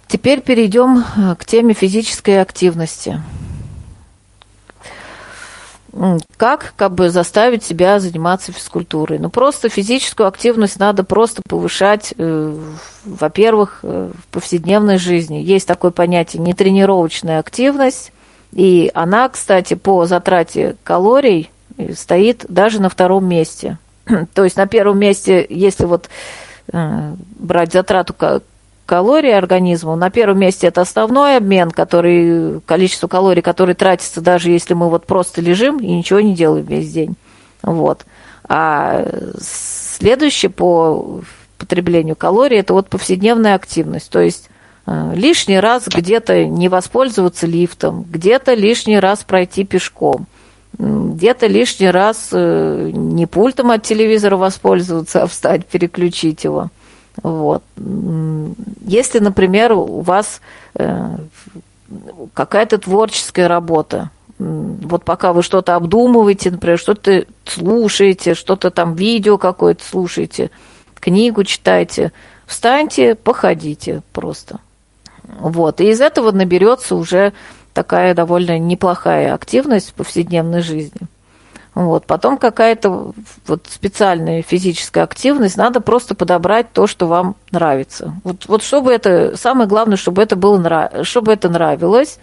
Теперь перейдем э, к теме физической активности как как бы заставить себя заниматься физкультурой? Ну, просто физическую активность надо просто повышать, э, во-первых, э, в повседневной жизни. Есть такое понятие нетренировочная активность, и она, кстати, по затрате калорий э, стоит даже на втором месте. То есть на первом месте, если вот брать затрату калорий организму. На первом месте это основной обмен, который, количество калорий, которые тратится, даже если мы вот просто лежим и ничего не делаем весь день. Вот. А следующее по потреблению калорий это вот повседневная активность. То есть э, лишний раз где-то не воспользоваться лифтом, где-то лишний раз пройти пешком, где-то лишний раз э, не пультом от телевизора воспользоваться, а встать, переключить его – вот. Если, например, у вас э, какая-то творческая работа, вот пока вы что-то обдумываете, например, что-то слушаете, что-то там видео какое-то слушаете, книгу читаете, встаньте, походите просто. Вот. И из этого наберется уже такая довольно неплохая активность в повседневной жизни. Вот. Потом какая-то вот специальная физическая активность, надо просто подобрать то, что вам нравится. Вот, вот чтобы это, самое главное, чтобы это было, чтобы это нравилось,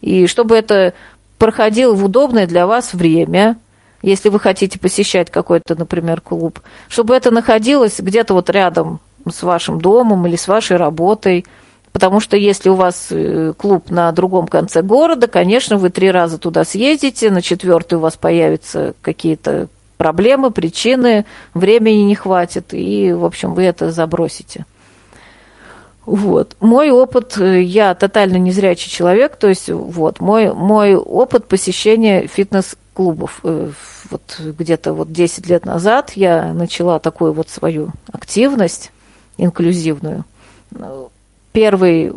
и чтобы это проходило в удобное для вас время, если вы хотите посещать какой-то, например, клуб, чтобы это находилось где-то вот рядом с вашим домом или с вашей работой – Потому что если у вас э, клуб на другом конце города, конечно, вы три раза туда съездите, на четвертый у вас появятся какие-то проблемы, причины, времени не хватит, и, в общем, вы это забросите. Вот. Мой опыт, э, я тотально незрячий человек, то есть вот, мой, мой опыт посещения фитнес-клубов. Э, вот где-то вот 10 лет назад я начала такую вот свою активность инклюзивную первый,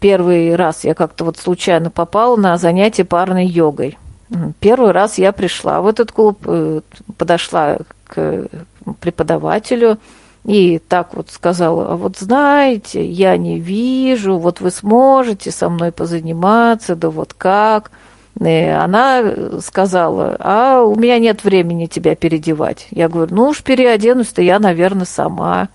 первый раз я как-то вот случайно попала на занятие парной йогой. Первый раз я пришла в этот клуб, э, подошла к преподавателю и так вот сказала, а вот знаете, я не вижу, вот вы сможете со мной позаниматься, да вот как. И она сказала, а у меня нет времени тебя переодевать. Я говорю, ну уж переоденусь-то я, наверное, сама.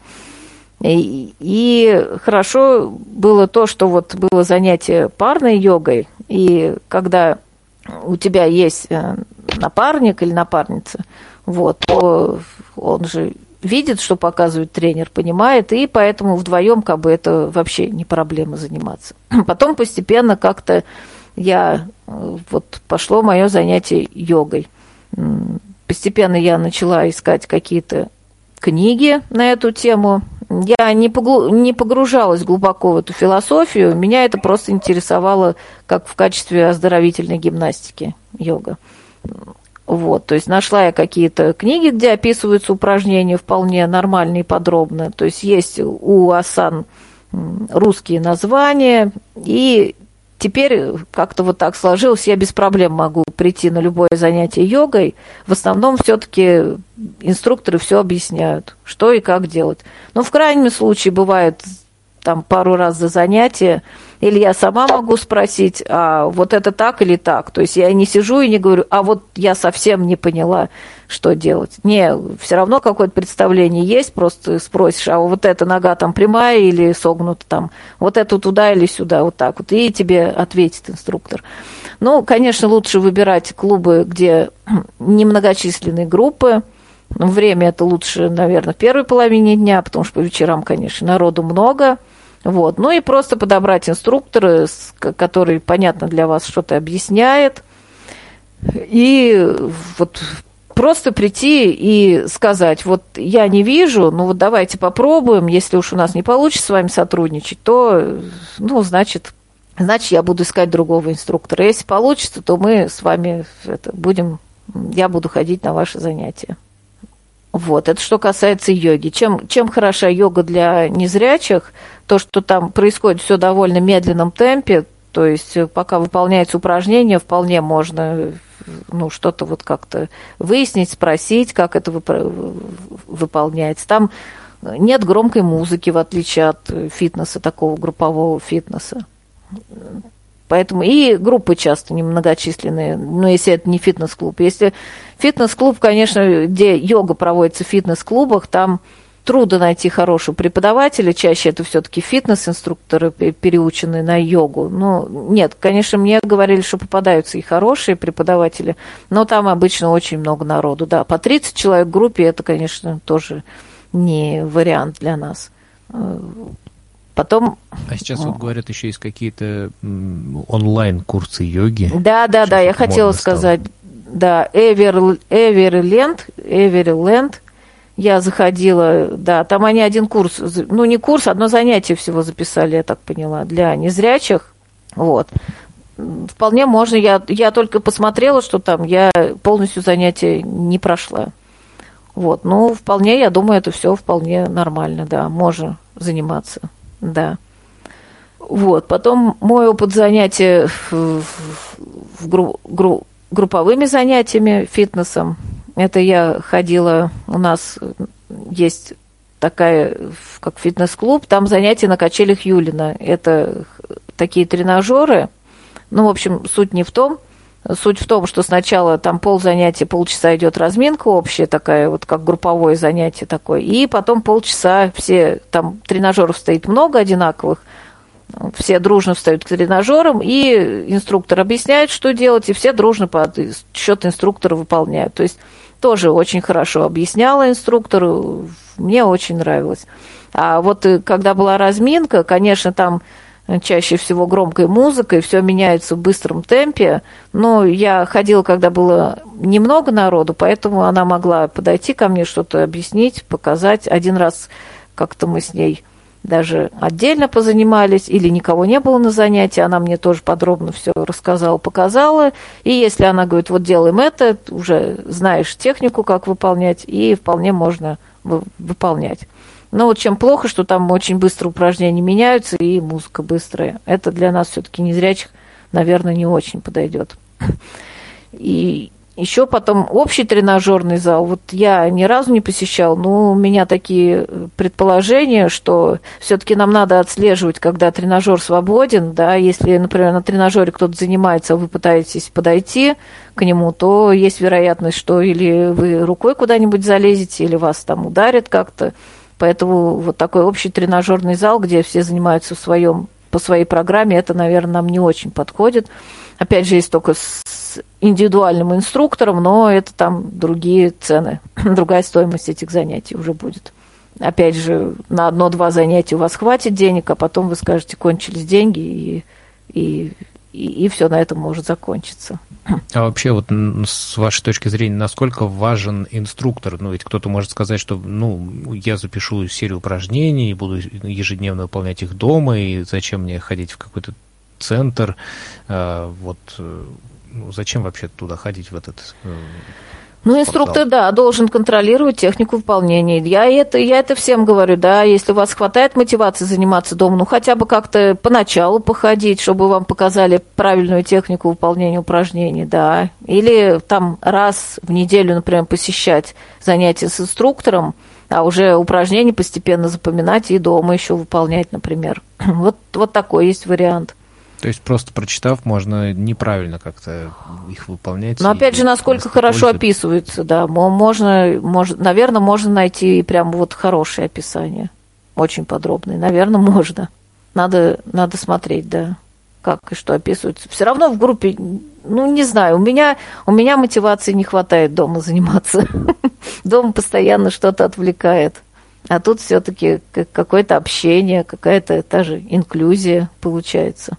И, и хорошо было то, что вот было занятие парной йогой, и когда у тебя есть э, напарник или напарница, вот, то он же видит, что показывает тренер, понимает, и поэтому вдвоем как бы это вообще не проблема заниматься. Потом постепенно как-то я э, вот пошло мое занятие йогой. Постепенно я начала искать какие-то книги на эту тему. Я не, поглу... не погружалась глубоко в эту философию, меня это просто интересовало как в качестве оздоровительной гимнастики йога. Вот, то есть нашла я какие-то книги, где описываются упражнения вполне нормально и подробно. То есть есть у асан русские названия, и теперь как-то вот так сложилось, я без проблем могу прийти на любое занятие йогой. В основном все-таки инструкторы все объясняют, что и как делать. Но в крайнем случае бывает там пару раз за занятие, или я сама могу спросить, а вот это так или так. То есть я не сижу и не говорю, а вот я совсем не поняла, что делать. Не, все равно какое-то представление есть, просто спросишь, а вот эта нога там прямая или согнута там, вот эту туда или сюда, вот так вот, и тебе ответит инструктор. Ну, конечно, лучше выбирать клубы, где немногочисленные группы, Время это лучше, наверное, в первой половине дня, потому что по вечерам, конечно, народу много – вот. Ну и просто подобрать инструктора, который, понятно, для вас что-то объясняет. И вот просто прийти и сказать, вот я не вижу, ну вот давайте попробуем, если уж у нас не получится с вами сотрудничать, то, ну, значит, значит, я буду искать другого инструктора. Если получится, то мы с вами это, будем, я буду ходить на ваши занятия. Вот, это что касается йоги. Чем, чем хороша йога для незрячих? То, что там происходит все довольно медленном темпе, то есть э, пока выполняется упражнение, вполне можно ну, что-то вот как-то выяснить, спросить, как это выполняется. Там нет громкой музыки, в отличие от фитнеса, такого группового фитнеса. Поэтому и группы часто немногочисленные, ну, если это не фитнес-клуб. Если фитнес-клуб, конечно, где йога проводится в фитнес-клубах, там трудно найти хорошего преподавателя, чаще это все-таки фитнес-инструкторы, переученные на йогу. Ну, нет, конечно, мне говорили, что попадаются и хорошие преподаватели, но там обычно очень много народу. Да, по 30 человек в группе это, конечно, тоже не вариант для нас. Потом... А сейчас вот говорят, еще есть какие-то онлайн-курсы йоги. Да, да, да, я хотела сказать. Да, Эвер, Эверленд, Эверленд, я заходила, да, там они один курс, ну не курс, одно занятие всего записали, я так поняла, для незрячих, вот. Вполне можно, я, я только посмотрела, что там, я полностью занятие не прошла. Вот, ну, вполне, я думаю, это все вполне нормально, да, можно заниматься. Да. Вот. Потом мой опыт занятия в, в гру, гру, групповыми занятиями фитнесом. Это я ходила, у нас есть такая, как фитнес-клуб, там занятия на качелях Юлина. Это такие тренажеры. Ну, в общем, суть не в том, Суть в том, что сначала там пол занятия, полчаса идет разминка общая такая, вот как групповое занятие такое, и потом полчаса все, там тренажеров стоит много одинаковых, все дружно встают к тренажерам, и инструктор объясняет, что делать, и все дружно под счет инструктора выполняют. То есть тоже очень хорошо объясняла инструктор, мне очень нравилось. А вот э, когда была разминка, конечно, там чаще всего громкой музыкой, все меняется в быстром темпе. Но я ходила, когда было немного народу, поэтому она могла подойти ко мне, что-то объяснить, показать. Один раз как-то мы с ней даже отдельно позанимались, или никого не было на занятии, она мне тоже подробно все рассказала, показала. И если она говорит, вот делаем это, уже знаешь технику, как выполнять, и вполне можно выполнять. Но вот чем плохо, что там очень быстро упражнения меняются и музыка быстрая. Это для нас все-таки незрячих, наверное, не очень подойдет. И Еще потом общий тренажерный зал. Вот я ни разу не посещал, но у меня такие предположения, что все-таки нам надо отслеживать, когда тренажер свободен, да, если, например, на тренажере кто-то занимается, вы пытаетесь подойти к нему, то есть вероятность, что или вы рукой куда-нибудь залезете, или вас там ударят как-то. Поэтому вот такой общий тренажерный зал, где все занимаются в своем, по своей программе, это, наверное, нам не очень подходит. Опять же, есть только с индивидуальным инструктором, но это там другие цены, другая стоимость этих занятий уже будет. Опять же, на одно-два занятия у вас хватит денег, а потом вы скажете, кончились деньги, и, и, и, и все на этом может закончиться. А вообще, вот с вашей точки зрения, насколько важен инструктор? Ну, ведь кто-то может сказать, что, ну, я запишу серию упражнений, буду ежедневно выполнять их дома, и зачем мне ходить в какой-то центр. Э, вот э, ну, зачем вообще туда ходить в этот э, ну, инструктор, да, должен контролировать технику выполнения. Я это, я это всем говорю, да, если у вас хватает мотивации заниматься дома, ну, хотя бы как-то поначалу походить, чтобы вам показали правильную технику выполнения упражнений, да. Или там раз в неделю, например, посещать занятия с инструктором, а уже упражнения постепенно запоминать и дома еще выполнять, например. Вот, вот такой есть вариант. То есть просто прочитав, можно неправильно как-то их выполнять. Но опять же, насколько хорошо описываются, да, можно, можно, наверное, можно найти прям вот хорошее описание, очень подробное, наверное, можно. Надо, надо смотреть, да, как и что описывается. Все равно в группе, ну, не знаю, у меня, у меня мотивации не хватает дома заниматься. Дома постоянно что-то отвлекает. А тут все-таки какое-то общение, какая-то та же инклюзия получается.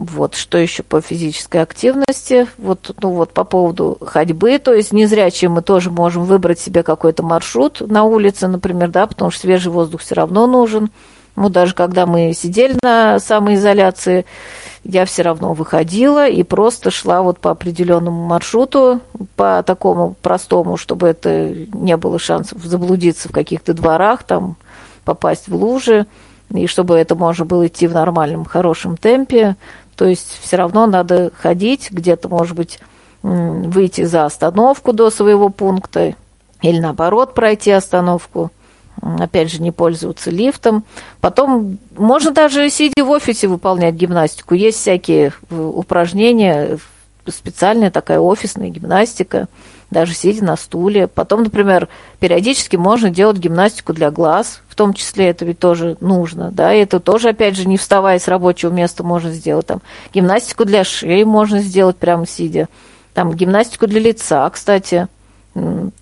Вот, что еще по физической активности? Вот, ну вот по поводу ходьбы, то есть незрячие мы тоже можем выбрать себе какой-то маршрут на улице, например, да, потому что свежий воздух все равно нужен. Ну, даже когда мы сидели на самоизоляции, я все равно выходила и просто шла вот по определенному маршруту, по такому простому, чтобы это не было шансов заблудиться в каких-то дворах, там попасть в лужи, и чтобы это можно было идти в нормальном, хорошем темпе. То есть все равно надо ходить, где-то, может быть, выйти за остановку до своего пункта или наоборот пройти остановку. Опять же, не пользоваться лифтом. Потом можно даже сидя в офисе выполнять гимнастику. Есть всякие э, упражнения, специальная такая офисная гимнастика даже сидя на стуле. Потом, например, периодически можно делать гимнастику для глаз, в том числе это ведь тоже нужно, да, и это тоже, опять же, не вставая с рабочего места можно сделать. Там, гимнастику для шеи можно сделать прямо сидя. Там, гимнастику для лица, кстати,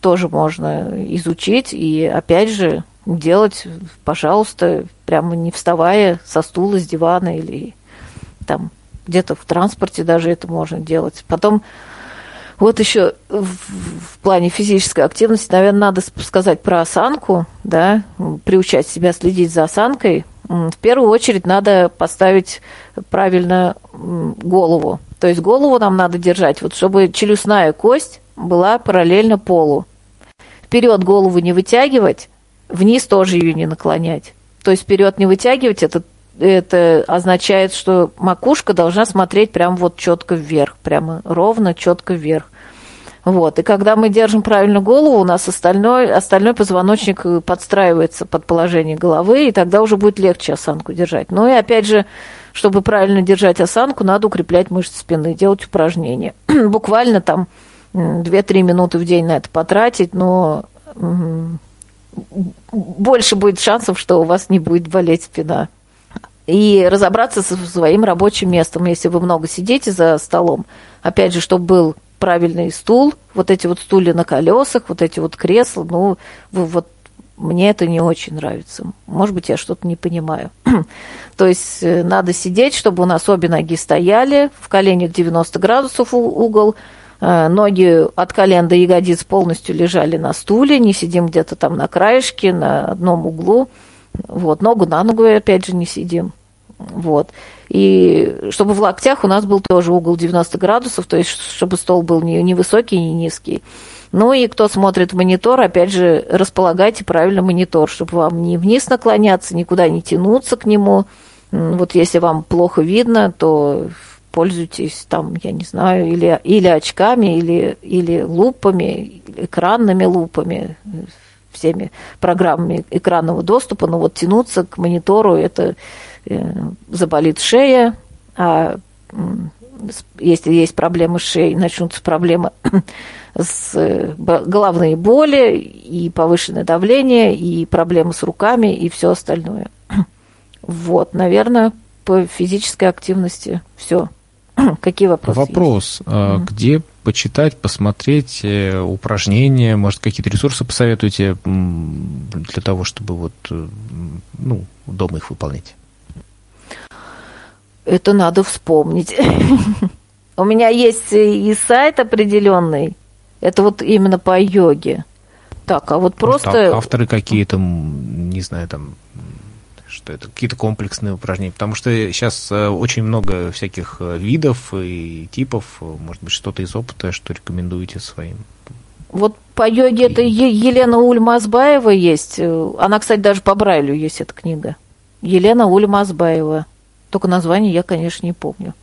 тоже можно изучить и, опять же, делать, пожалуйста, прямо не вставая со стула, с дивана или там где-то в транспорте даже это можно делать. Потом вот еще в, плане физической активности, наверное, надо сказать про осанку, да, приучать себя следить за осанкой. В первую очередь надо поставить правильно голову. То есть голову нам надо держать, вот чтобы челюстная кость была параллельно полу. Вперед голову не вытягивать, вниз тоже ее не наклонять. То есть вперед не вытягивать, это это означает, что макушка должна смотреть прям вот четко вверх, прямо ровно, четко вверх. Вот. И когда мы держим правильно голову, у нас остальной, остальной позвоночник подстраивается под положение головы, и тогда уже будет легче осанку держать. Ну и опять же, чтобы правильно держать осанку, надо укреплять мышцы спины, делать упражнения. Буквально там 2-3 минуты в день на это потратить, но больше будет шансов, что у вас не будет болеть спина и разобраться со своим рабочим местом, если вы много сидите за столом. Опять же, чтобы был правильный стул, вот эти вот стулья на колесах, вот эти вот кресла, ну, вот мне это не очень нравится. Может быть, я что-то не понимаю. То есть э, надо сидеть, чтобы у нас обе ноги стояли, в коленях 90 градусов угол, э, ноги от колен до ягодиц полностью лежали на стуле, не сидим где-то там на краешке, на одном углу. Вот, ногу на ногу, опять же, не сидим. Вот. И чтобы в локтях у нас был тоже угол 90 градусов, то есть чтобы стол был не, не высокий, не низкий. Ну и кто смотрит монитор, опять же, располагайте правильно монитор, чтобы вам не вниз наклоняться, никуда не тянуться к нему. Вот если вам плохо видно, то пользуйтесь там, я не знаю, или, или очками, или, или лупами, экранными лупами, всеми программами экранного доступа, но вот тянуться к монитору, это заболит шея, а если есть проблемы с шеей, начнутся проблемы с э, головные боли и повышенное давление, и проблемы с руками, и все остальное. Вот, наверное, по физической активности все. Какие вопросы? Вопрос. Есть? А где почитать, посмотреть э, упражнения, может, какие-то ресурсы посоветуете для того, чтобы вот, э, ну, дома их выполнять? Это надо вспомнить. У меня есть и сайт определенный. Это вот именно по йоге. Так, а вот просто... авторы какие-то, не знаю, там что это какие-то комплексные упражнения, потому что сейчас э, очень много всяких э, видов и типов, может быть, что-то из опыта, что рекомендуете своим. Вот по йоге это Елена Ульмазбаева есть. Э, она, кстати, даже по Брайлю есть эта книга. Елена Ульмазбаева. Только название я, конечно, не помню.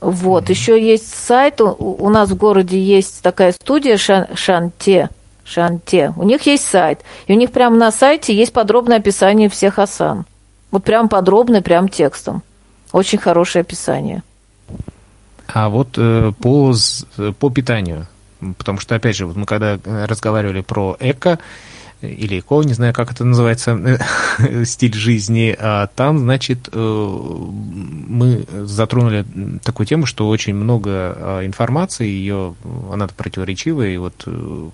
Вот, mm-hmm. еще есть сайт, у, у нас в городе есть такая студия Шан, Шанте, Шанте. У них есть сайт, и у них прямо на сайте есть подробное описание всех асан. Вот прям подробное, прям текстом. Очень хорошее описание. А вот э, по, по питанию, потому что, опять же, вот мы когда разговаривали про эко, или ЭКО, не знаю, как это называется, стиль жизни, а там, значит, э, мы затронули такую тему, что очень много а, информации, ее, она противоречивая, и вот э,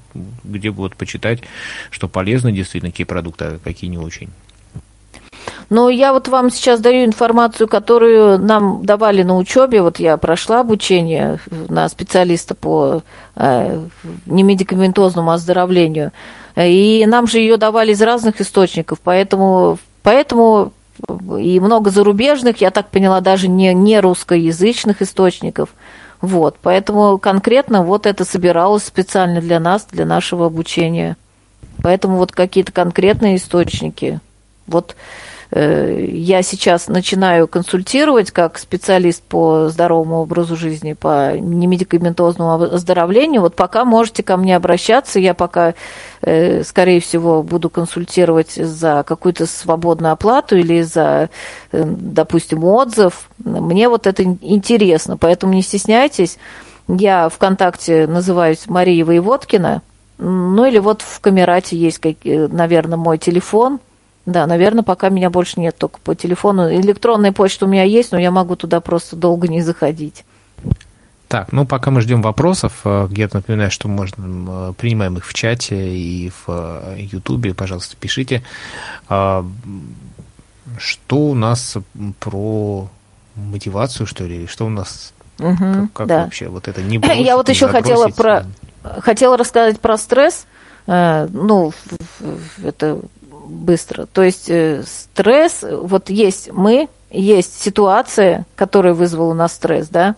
где вот почитать, что полезно действительно, какие продукты, а какие не очень. Но я вот вам сейчас даю информацию, которую нам давали на учебе. Вот я прошла обучение на специалиста по э, немедикаментозному оздоровлению. И нам же ее давали из разных источников, поэтому, поэтому и много зарубежных, я так поняла, даже не, не русскоязычных источников. Вот, поэтому конкретно вот это собиралось специально для нас, для нашего обучения. Поэтому вот какие-то конкретные источники. Вот Э, я сейчас начинаю консультировать как специалист по здоровому образу жизни, по немедикаментозному оздоровлению. Вот пока можете ко мне обращаться, я пока, э, скорее всего, буду консультировать за какую-то свободную оплату или за, э, допустим, отзыв. Мне вот это интересно, поэтому не стесняйтесь. Я ВКонтакте называюсь Мария Воеводкина, ну или вот в Камерате есть, наверное, мой телефон – да, наверное, пока меня больше нет, только по телефону. Электронная почта у меня есть, но я могу туда просто долго не заходить. Так, ну пока мы ждем вопросов, э, где-то напоминаю, что можно принимаем их в чате и в э, Ютубе, пожалуйста, пишите. А, что у нас про мотивацию, что ли? Что у нас угу, как, как да. вообще вот это не бросить, Я вот еще забросить, хотела про хотела рассказать про стресс. Э, ну, это быстро. То есть э, стресс, вот есть мы, есть ситуация, которая вызвала у нас стресс, да,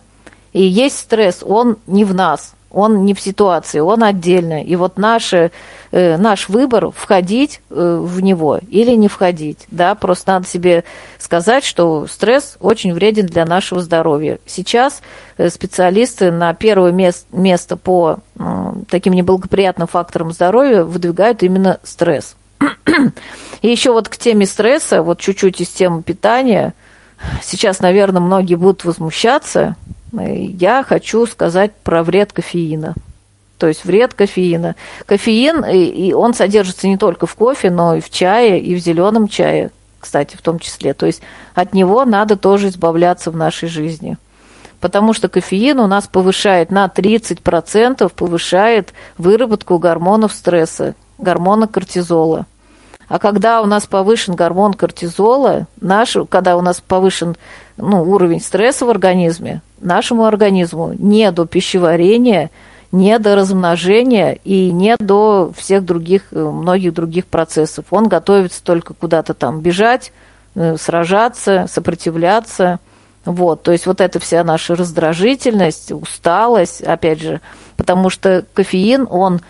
и есть стресс, он не в нас, он не в ситуации, он отдельно. И вот наше, э, наш выбор входить э, в него или не входить. Да? Просто надо себе сказать, что стресс очень вреден для нашего здоровья. Сейчас специалисты на первое мест, место по таким неблагоприятным факторам здоровья выдвигают именно стресс. И еще вот к теме стресса, вот чуть-чуть из темы питания. Сейчас, наверное, многие будут возмущаться. Я хочу сказать про вред кофеина. То есть вред кофеина. Кофеин, и он содержится не только в кофе, но и в чае, и в зеленом чае, кстати, в том числе. То есть от него надо тоже избавляться в нашей жизни. Потому что кофеин у нас повышает на 30%, повышает выработку гормонов стресса, гормона кортизола. А когда у нас повышен гормон кортизола, наш, когда у нас повышен ну, уровень стресса в организме, нашему организму не до пищеварения, не до размножения и не до всех других, э, многих других процессов. Он готовится только куда-то там бежать, э, сражаться, сопротивляться. Вот, то есть вот эта вся наша раздражительность, усталость, опять же, потому что кофеин, он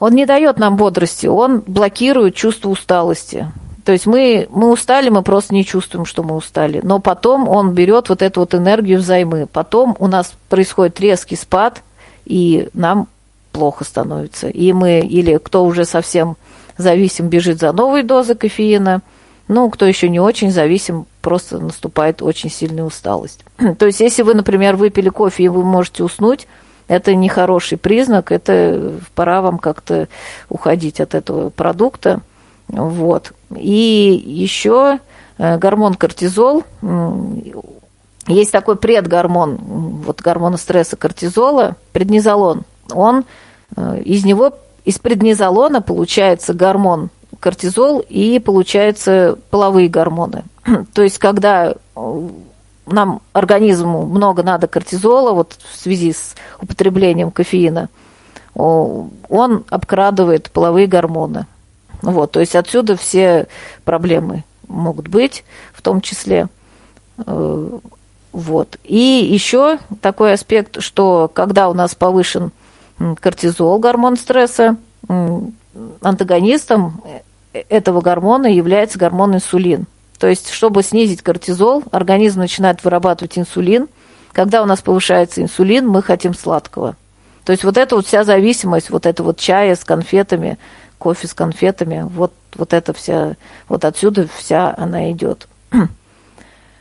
он не дает нам бодрости, он блокирует чувство усталости. То есть мы, мы устали, мы просто не чувствуем, что мы устали. Но потом он берет вот эту вот энергию взаймы. Потом у нас происходит резкий спад, и нам плохо становится. И мы, или кто уже совсем зависим, бежит за новой дозой кофеина, ну, кто еще не очень зависим, просто наступает очень сильная усталость. То есть, если вы, например, выпили кофе и вы можете уснуть, это не хороший признак, это пора вам как-то уходить от этого продукта. Вот. И еще э, гормон кортизол, есть такой предгормон, вот гормона стресса кортизола, преднизолон. Он, э, из него, из преднизолона получается гормон кортизол и получаются половые гормоны. То есть, когда э, нам организму много надо кортизола, вот в связи с употреблением кофеина, он обкрадывает половые гормоны. Вот, то есть отсюда все проблемы могут быть, в том числе. Э, вот. И еще такой аспект, что когда у нас повышен кортизол, гормон стресса, антагонистом этого гормона является гормон инсулин. То есть, чтобы снизить кортизол, организм начинает вырабатывать инсулин. Когда у нас повышается инсулин, мы хотим сладкого. То есть вот эта вот вся зависимость, вот это вот чая с конфетами, кофе с конфетами, вот, вот это вся, вот отсюда вся она идет.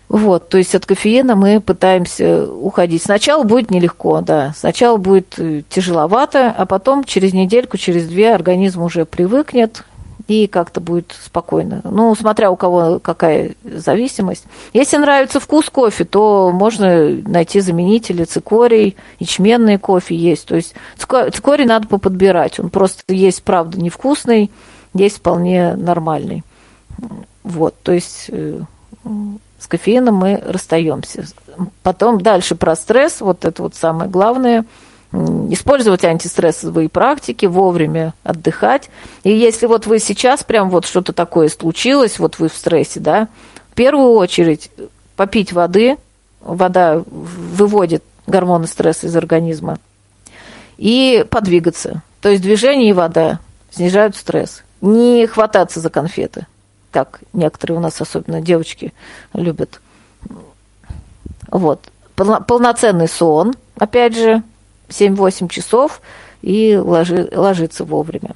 Вот, то есть от кофеина мы пытаемся уходить. Сначала будет нелегко, да, сначала будет э, тяжеловато, а потом через недельку, через две организм уже привыкнет, и как-то будет спокойно. Ну, смотря у кого какая зависимость. Если нравится вкус кофе, то можно найти заменители цикорий, ячменный кофе есть. То есть цикорий надо поподбирать. Он просто есть, правда, невкусный, есть вполне нормальный. Вот, то есть э, с кофеином мы расстаемся. Потом дальше про стресс, вот это вот самое главное – использовать антистрессовые практики, вовремя отдыхать. И если вот вы сейчас прям вот что-то такое случилось, вот вы в стрессе, да, в первую очередь попить воды, вода выводит гормоны стресса из организма, и подвигаться. То есть движение и вода снижают стресс. Не хвататься за конфеты, как некоторые у нас, особенно девочки, любят. Вот. Полноценный сон, опять же, 7-8 часов и ложи, ложиться вовремя.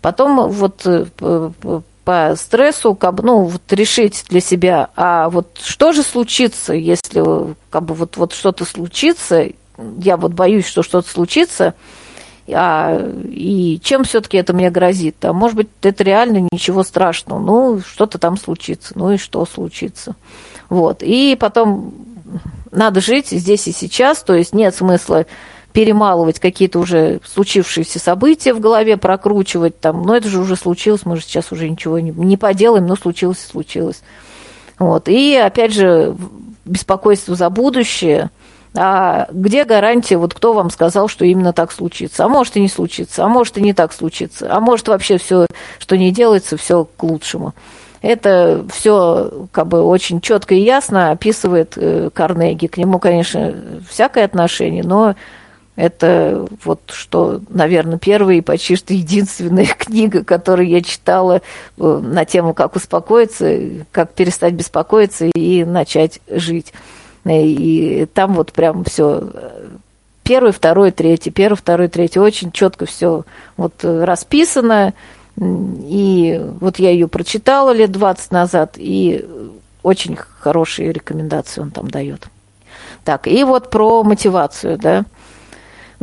Потом вот э, по стрессу, как бы, ну, вот решить для себя, а вот что же случится, если как бы вот, вот что-то случится, я вот боюсь, что что-то случится, а, и чем все-таки это мне грозит? А может быть, это реально ничего страшного, ну, что-то там случится, ну и что случится. Вот, и потом надо жить здесь и сейчас, то есть нет смысла перемалывать какие-то уже случившиеся события в голове, прокручивать там, но это же уже случилось, мы же сейчас уже ничего не, не поделаем, но случилось и случилось. Вот. И опять же, беспокойство за будущее. А где гарантия, вот кто вам сказал, что именно так случится? А может и не случится, а может и не так случится, а может вообще все, что не делается, все к лучшему. Это все как бы очень четко и ясно описывает э, Карнеги. К нему, конечно, всякое отношение, но это вот что, наверное, первая и почти что единственная книга, которую я читала э, на тему, как успокоиться, как перестать беспокоиться и начать жить. И там вот прям все первый, второй, третий, первый, второй, третий, очень четко все вот расписано. И вот я ее прочитала лет 20 назад, и очень хорошие рекомендации он там дает. Так, и вот про мотивацию, да.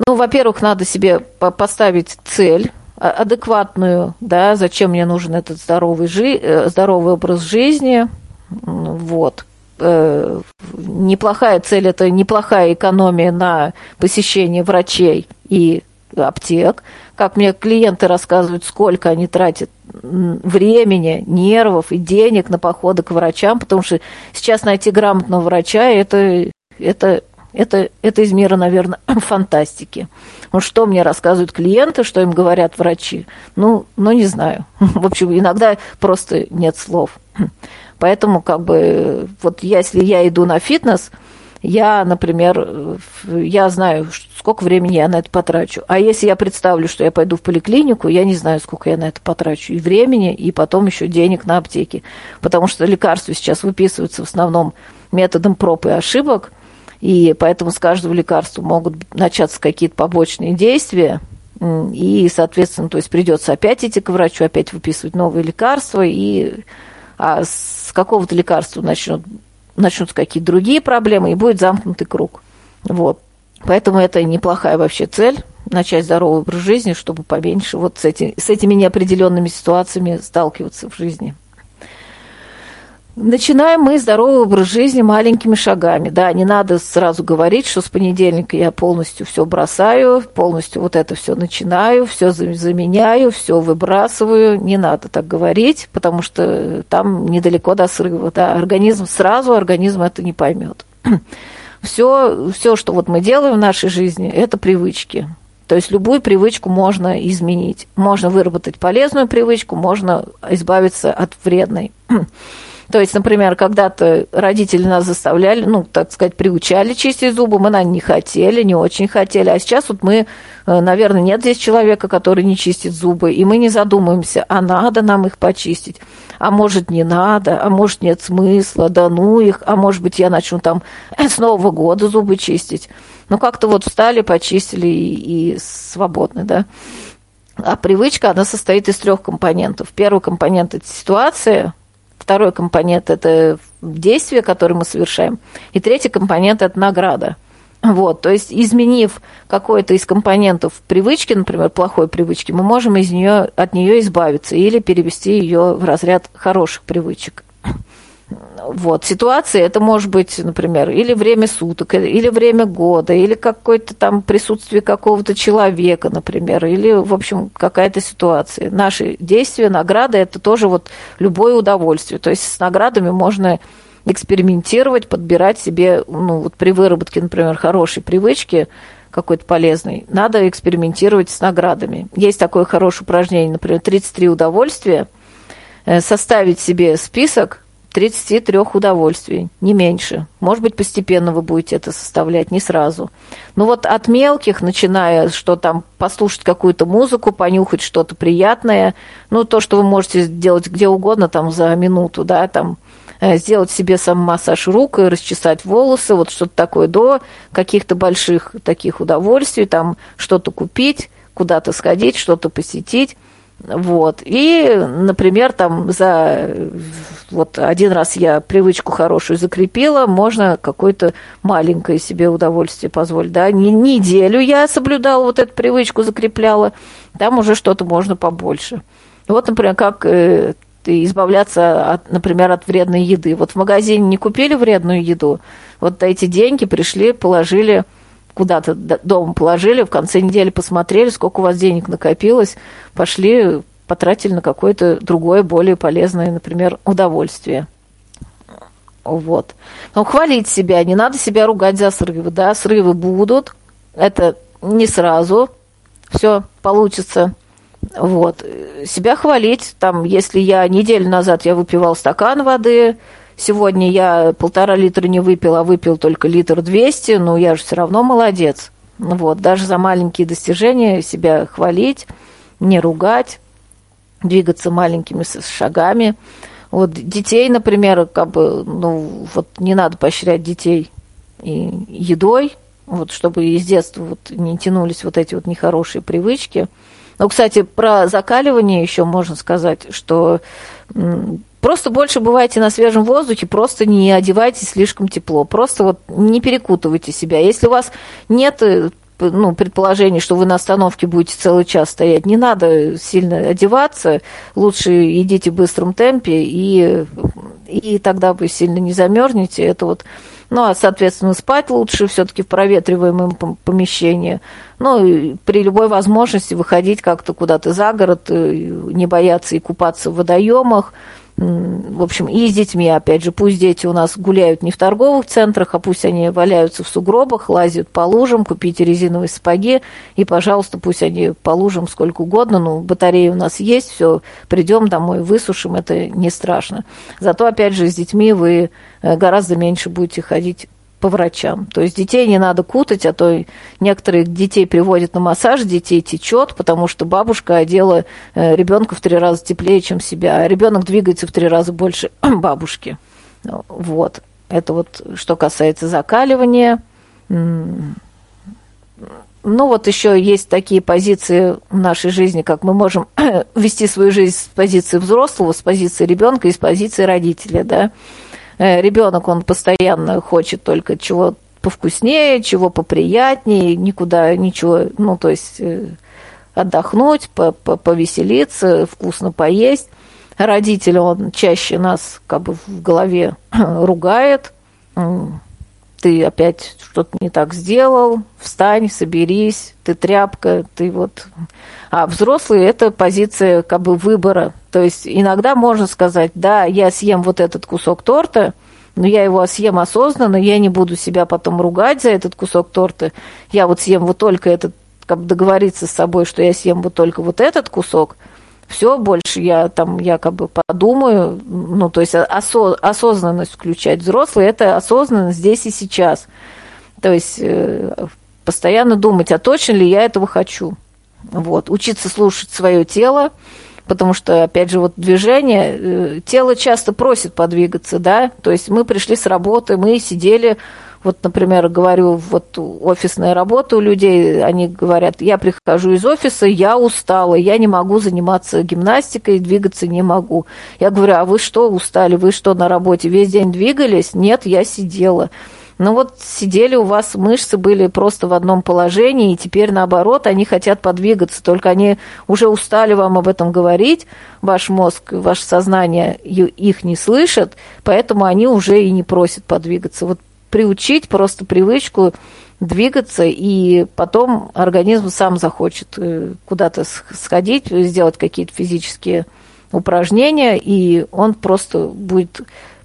Ну, во-первых, надо себе поставить цель а, адекватную, да, зачем мне нужен этот здоровый, жи э, здоровый образ жизни, вот. Э, неплохая цель – это неплохая экономия на посещение врачей и аптек. Как мне клиенты рассказывают, сколько они тратят времени, нервов и денег на походы к врачам, потому что сейчас найти грамотного врача – это, это это, это из мира, наверное, фантастики. Ну, что мне рассказывают клиенты, что им говорят врачи? Ну, ну, не знаю. В общем, иногда просто нет слов. Поэтому, как бы, вот если я иду на фитнес, я, например, я знаю, сколько времени я на это потрачу. А если я представлю, что я пойду в поликлинику, я не знаю, сколько я на это потрачу. И времени, и потом еще денег на аптеки. Потому что лекарства сейчас выписываются в основном методом проб и ошибок, и поэтому с каждого лекарства могут начаться какие-то побочные действия, и, соответственно, то есть придется опять идти к врачу, опять выписывать новые лекарства, и а с какого-то лекарства начнут, начнутся какие-то другие проблемы, и будет замкнутый круг. Вот. Поэтому это неплохая вообще цель, начать здоровый образ жизни, чтобы поменьше вот с, эти, с этими неопределенными ситуациями сталкиваться в жизни. Начинаем мы здоровый образ жизни маленькими шагами. Да, не надо сразу говорить, что с понедельника я полностью все бросаю, полностью вот это все начинаю, все заменяю, все выбрасываю. Не надо так говорить, потому что там недалеко до срыва. Да, организм сразу, организм это не поймет. Все, все, что вот мы делаем в нашей жизни, это привычки. То есть любую привычку можно изменить. Можно выработать полезную привычку, можно избавиться от вредной. То есть, например, когда-то родители нас заставляли, ну, так сказать, приучали чистить зубы, мы, наверное, не хотели, не очень хотели. А сейчас вот мы, э, наверное, нет здесь человека, который не чистит зубы, и мы не задумываемся, а надо нам их почистить, а может, не надо, а может, нет смысла, да ну их, а может быть, я начну там с Нового года зубы чистить. Ну, как-то вот встали, почистили и, и свободны, да. А привычка, она состоит из трех компонентов. Первый компонент – это ситуация, Второй компонент – это действие, которое мы совершаем. И третий компонент – это награда. Вот, то есть изменив какой-то из компонентов привычки, например, плохой привычки, мы можем из нее, от нее избавиться или перевести ее в разряд хороших привычек. Вот, ситуация, это может быть, например, или время суток, или время года, или какое-то там присутствие какого-то человека, например, или, в общем, какая-то ситуация. Наши действия, награды – это тоже вот любое удовольствие. То есть с наградами можно экспериментировать, подбирать себе, ну, вот при выработке, например, хорошей привычки, какой-то полезной, надо экспериментировать с наградами. Есть такое хорошее упражнение, например, 33 удовольствия, э, составить себе список 33 удовольствий, не меньше. Может быть, постепенно вы будете это составлять, не сразу. Но вот от мелких, начиная, что там послушать какую-то музыку, понюхать что-то приятное, ну, то, что вы можете сделать где угодно там за минуту, да, там, э, сделать себе сам массаж рук и расчесать волосы, вот что-то такое, до каких-то больших таких удовольствий, там, что-то купить, куда-то сходить, что-то посетить. Вот. И, например, там за вот один раз я привычку хорошую закрепила, можно какое-то маленькое себе удовольствие позволить. Да? Не, неделю я соблюдала вот эту привычку, закрепляла, там уже что-то можно побольше. Вот, например, как э, избавляться, от, например, от вредной еды. Вот в магазине не купили вредную еду, вот эти деньги пришли, положили куда-то дома положили, в конце недели посмотрели, сколько у вас денег накопилось, пошли, потратили на какое-то другое, более полезное, например, удовольствие. Вот. Но хвалить себя, не надо себя ругать за срывы, да, срывы будут, это не сразу, все получится. Вот. Себя хвалить, там, если я неделю назад я выпивал стакан воды, Сегодня я полтора литра не выпил, а выпил только литр двести, но я же все равно молодец. Вот, даже за маленькие достижения себя хвалить, не ругать, двигаться маленькими шагами. Вот детей, например, как бы, ну, вот не надо поощрять детей и едой, вот, чтобы из детства вот не тянулись вот эти вот нехорошие привычки. Но, кстати, про закаливание еще можно сказать, что Просто больше бывайте на свежем воздухе, просто не одевайтесь слишком тепло, просто вот не перекутывайте себя. Если у вас нет э, ну, предположений, что вы на остановке будете целый час стоять, не надо сильно одеваться, лучше идите в быстром темпе, и, и тогда вы сильно не замерзнете. Это вот ну, а, соответственно, спать лучше все-таки в проветриваемом помещении. Ну, и при любой возможности выходить как-то куда-то за город, э, не бояться и купаться в водоемах, в общем, и с детьми, опять же, пусть дети у нас гуляют не в торговых центрах, а пусть они валяются в сугробах, лазят по лужам, купите резиновые сапоги, и, пожалуйста, пусть они по лужам сколько угодно, ну, батареи у нас есть, все, придем домой, высушим, это не страшно. Зато, опять же, с детьми вы э, гораздо меньше будете ходить по врачам. То есть детей не надо кутать, а то некоторых детей приводят на массаж, детей течет, потому что бабушка одела э, ребенка в три раза теплее, чем себя, а ребенок двигается в три раза больше бабушки. Вот. Это вот что касается закаливания. Ну вот еще есть такие позиции в нашей жизни, как мы можем вести свою жизнь с позиции взрослого, с позиции ребенка и с позиции родителя, да. Э, ребенок, он постоянно хочет только чего повкуснее, чего поприятнее, никуда ничего, ну, то есть э, отдохнуть, повеселиться, вкусно поесть. Родитель, он чаще нас как бы в голове ругает, ты опять что-то не так сделал, встань, соберись, ты тряпка, ты вот... А взрослые – это позиция как бы выбора. То есть иногда можно сказать, да, я съем вот этот кусок торта, но я его съем осознанно, я не буду себя потом ругать за этот кусок торта. Я вот съем вот только этот, как бы договориться с собой, что я съем вот только вот этот кусок – все, больше я там, я как бы подумаю, ну, то есть осо- осознанность включать. Взрослый – это осознанность здесь и сейчас. То есть э, постоянно думать, а точно ли я этого хочу. Вот. Учиться слушать свое тело, потому что, опять же, вот движение, э, тело часто просит подвигаться, да, то есть мы пришли с работы, мы сидели вот, например, говорю, вот офисная работа у людей, они говорят, я прихожу из офиса, я устала, я не могу заниматься гимнастикой, двигаться не могу. Я говорю, а вы что устали, вы что на работе весь день двигались? Нет, я сидела. Ну вот сидели у вас мышцы были просто в одном положении, и теперь наоборот, они хотят подвигаться, только они уже устали вам об этом говорить, ваш мозг, ваше сознание их не слышат, поэтому они уже и не просят подвигаться. Вот приучить просто привычку двигаться, и потом организм сам захочет э, куда-то сходить, сделать какие-то физические упражнения, и он просто будет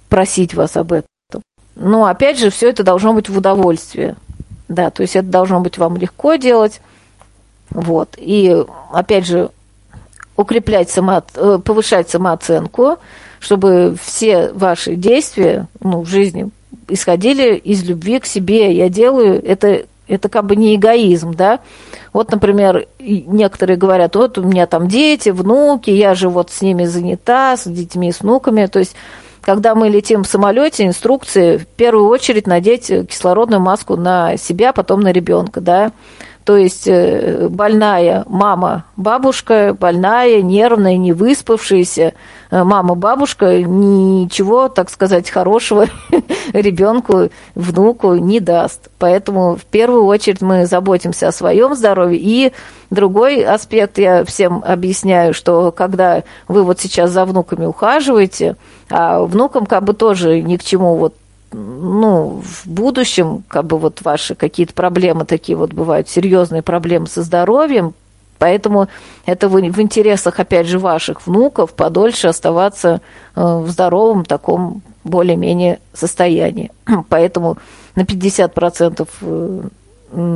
просить вас об этом. Но опять же, все это должно быть в удовольствие. Да, то есть это должно быть вам легко делать. Вот. И опять же, укреплять само, э, повышать самооценку, чтобы все ваши действия ну, в жизни исходили из любви к себе. Я делаю это, это как бы не эгоизм, да. Вот, например, некоторые говорят, вот у меня там дети, внуки, я же вот с ними занята, с детьми, с внуками. То есть, когда мы летим в самолете, инструкции в первую очередь надеть кислородную маску на себя, потом на ребенка, да. То есть э, больная мама, бабушка, больная, нервная, не выспавшаяся э, мама, бабушка ничего, так сказать, хорошего ребенку, внуку не даст. Поэтому в первую очередь мы заботимся о своем здоровье. И другой аспект я всем объясняю, что когда вы вот сейчас за внуками ухаживаете, а внукам как бы тоже ни к чему вот ну, в будущем, как бы вот ваши какие-то проблемы такие вот бывают, серьезные проблемы со здоровьем, поэтому это в, в интересах, опять же, ваших внуков подольше оставаться э, в здоровом таком более-менее состоянии. Поэтому на 50% э,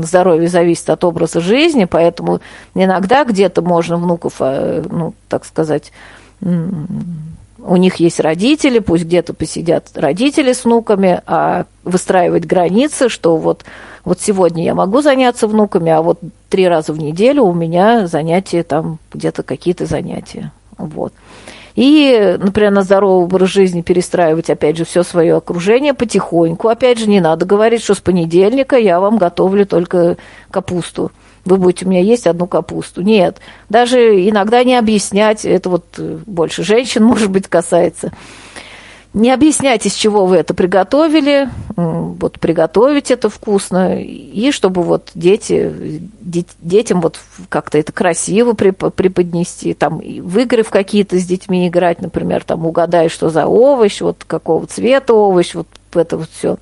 здоровье зависит от образа жизни, поэтому иногда где-то можно внуков, э, ну, так сказать, у них есть родители, пусть где-то посидят родители с внуками, а выстраивать границы, что вот, вот сегодня я могу заняться внуками, а вот три раза в неделю у меня занятия там где-то какие-то занятия. Вот. И, например, на здоровый образ жизни перестраивать, опять же, все свое окружение потихоньку. Опять же, не надо говорить, что с понедельника я вам готовлю только капусту вы будете у меня есть одну капусту. Нет, даже иногда не объяснять, это вот э, больше женщин, может быть, касается. Не объяснять, из чего вы это приготовили, вот приготовить это вкусно, и чтобы вот дети, детям вот как-то это красиво преподнести, там в игры какие-то с детьми играть, например, там угадай, что за овощ, вот какого цвета овощ, вот это вот все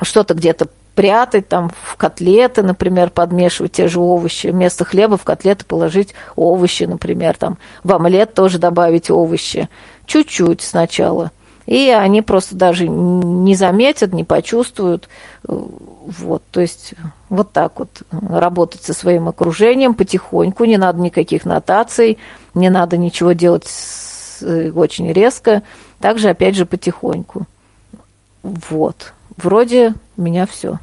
что-то где-то прятать там в котлеты, например, подмешивать те же овощи. Вместо хлеба в котлеты положить овощи, например, там в омлет тоже добавить овощи. Чуть-чуть сначала. И они просто даже не заметят, не почувствуют. Вот, то есть вот так вот работать со своим окружением потихоньку, не надо никаких нотаций, не надо ничего делать очень резко, также опять же потихоньку. Вот. Вроде у меня все.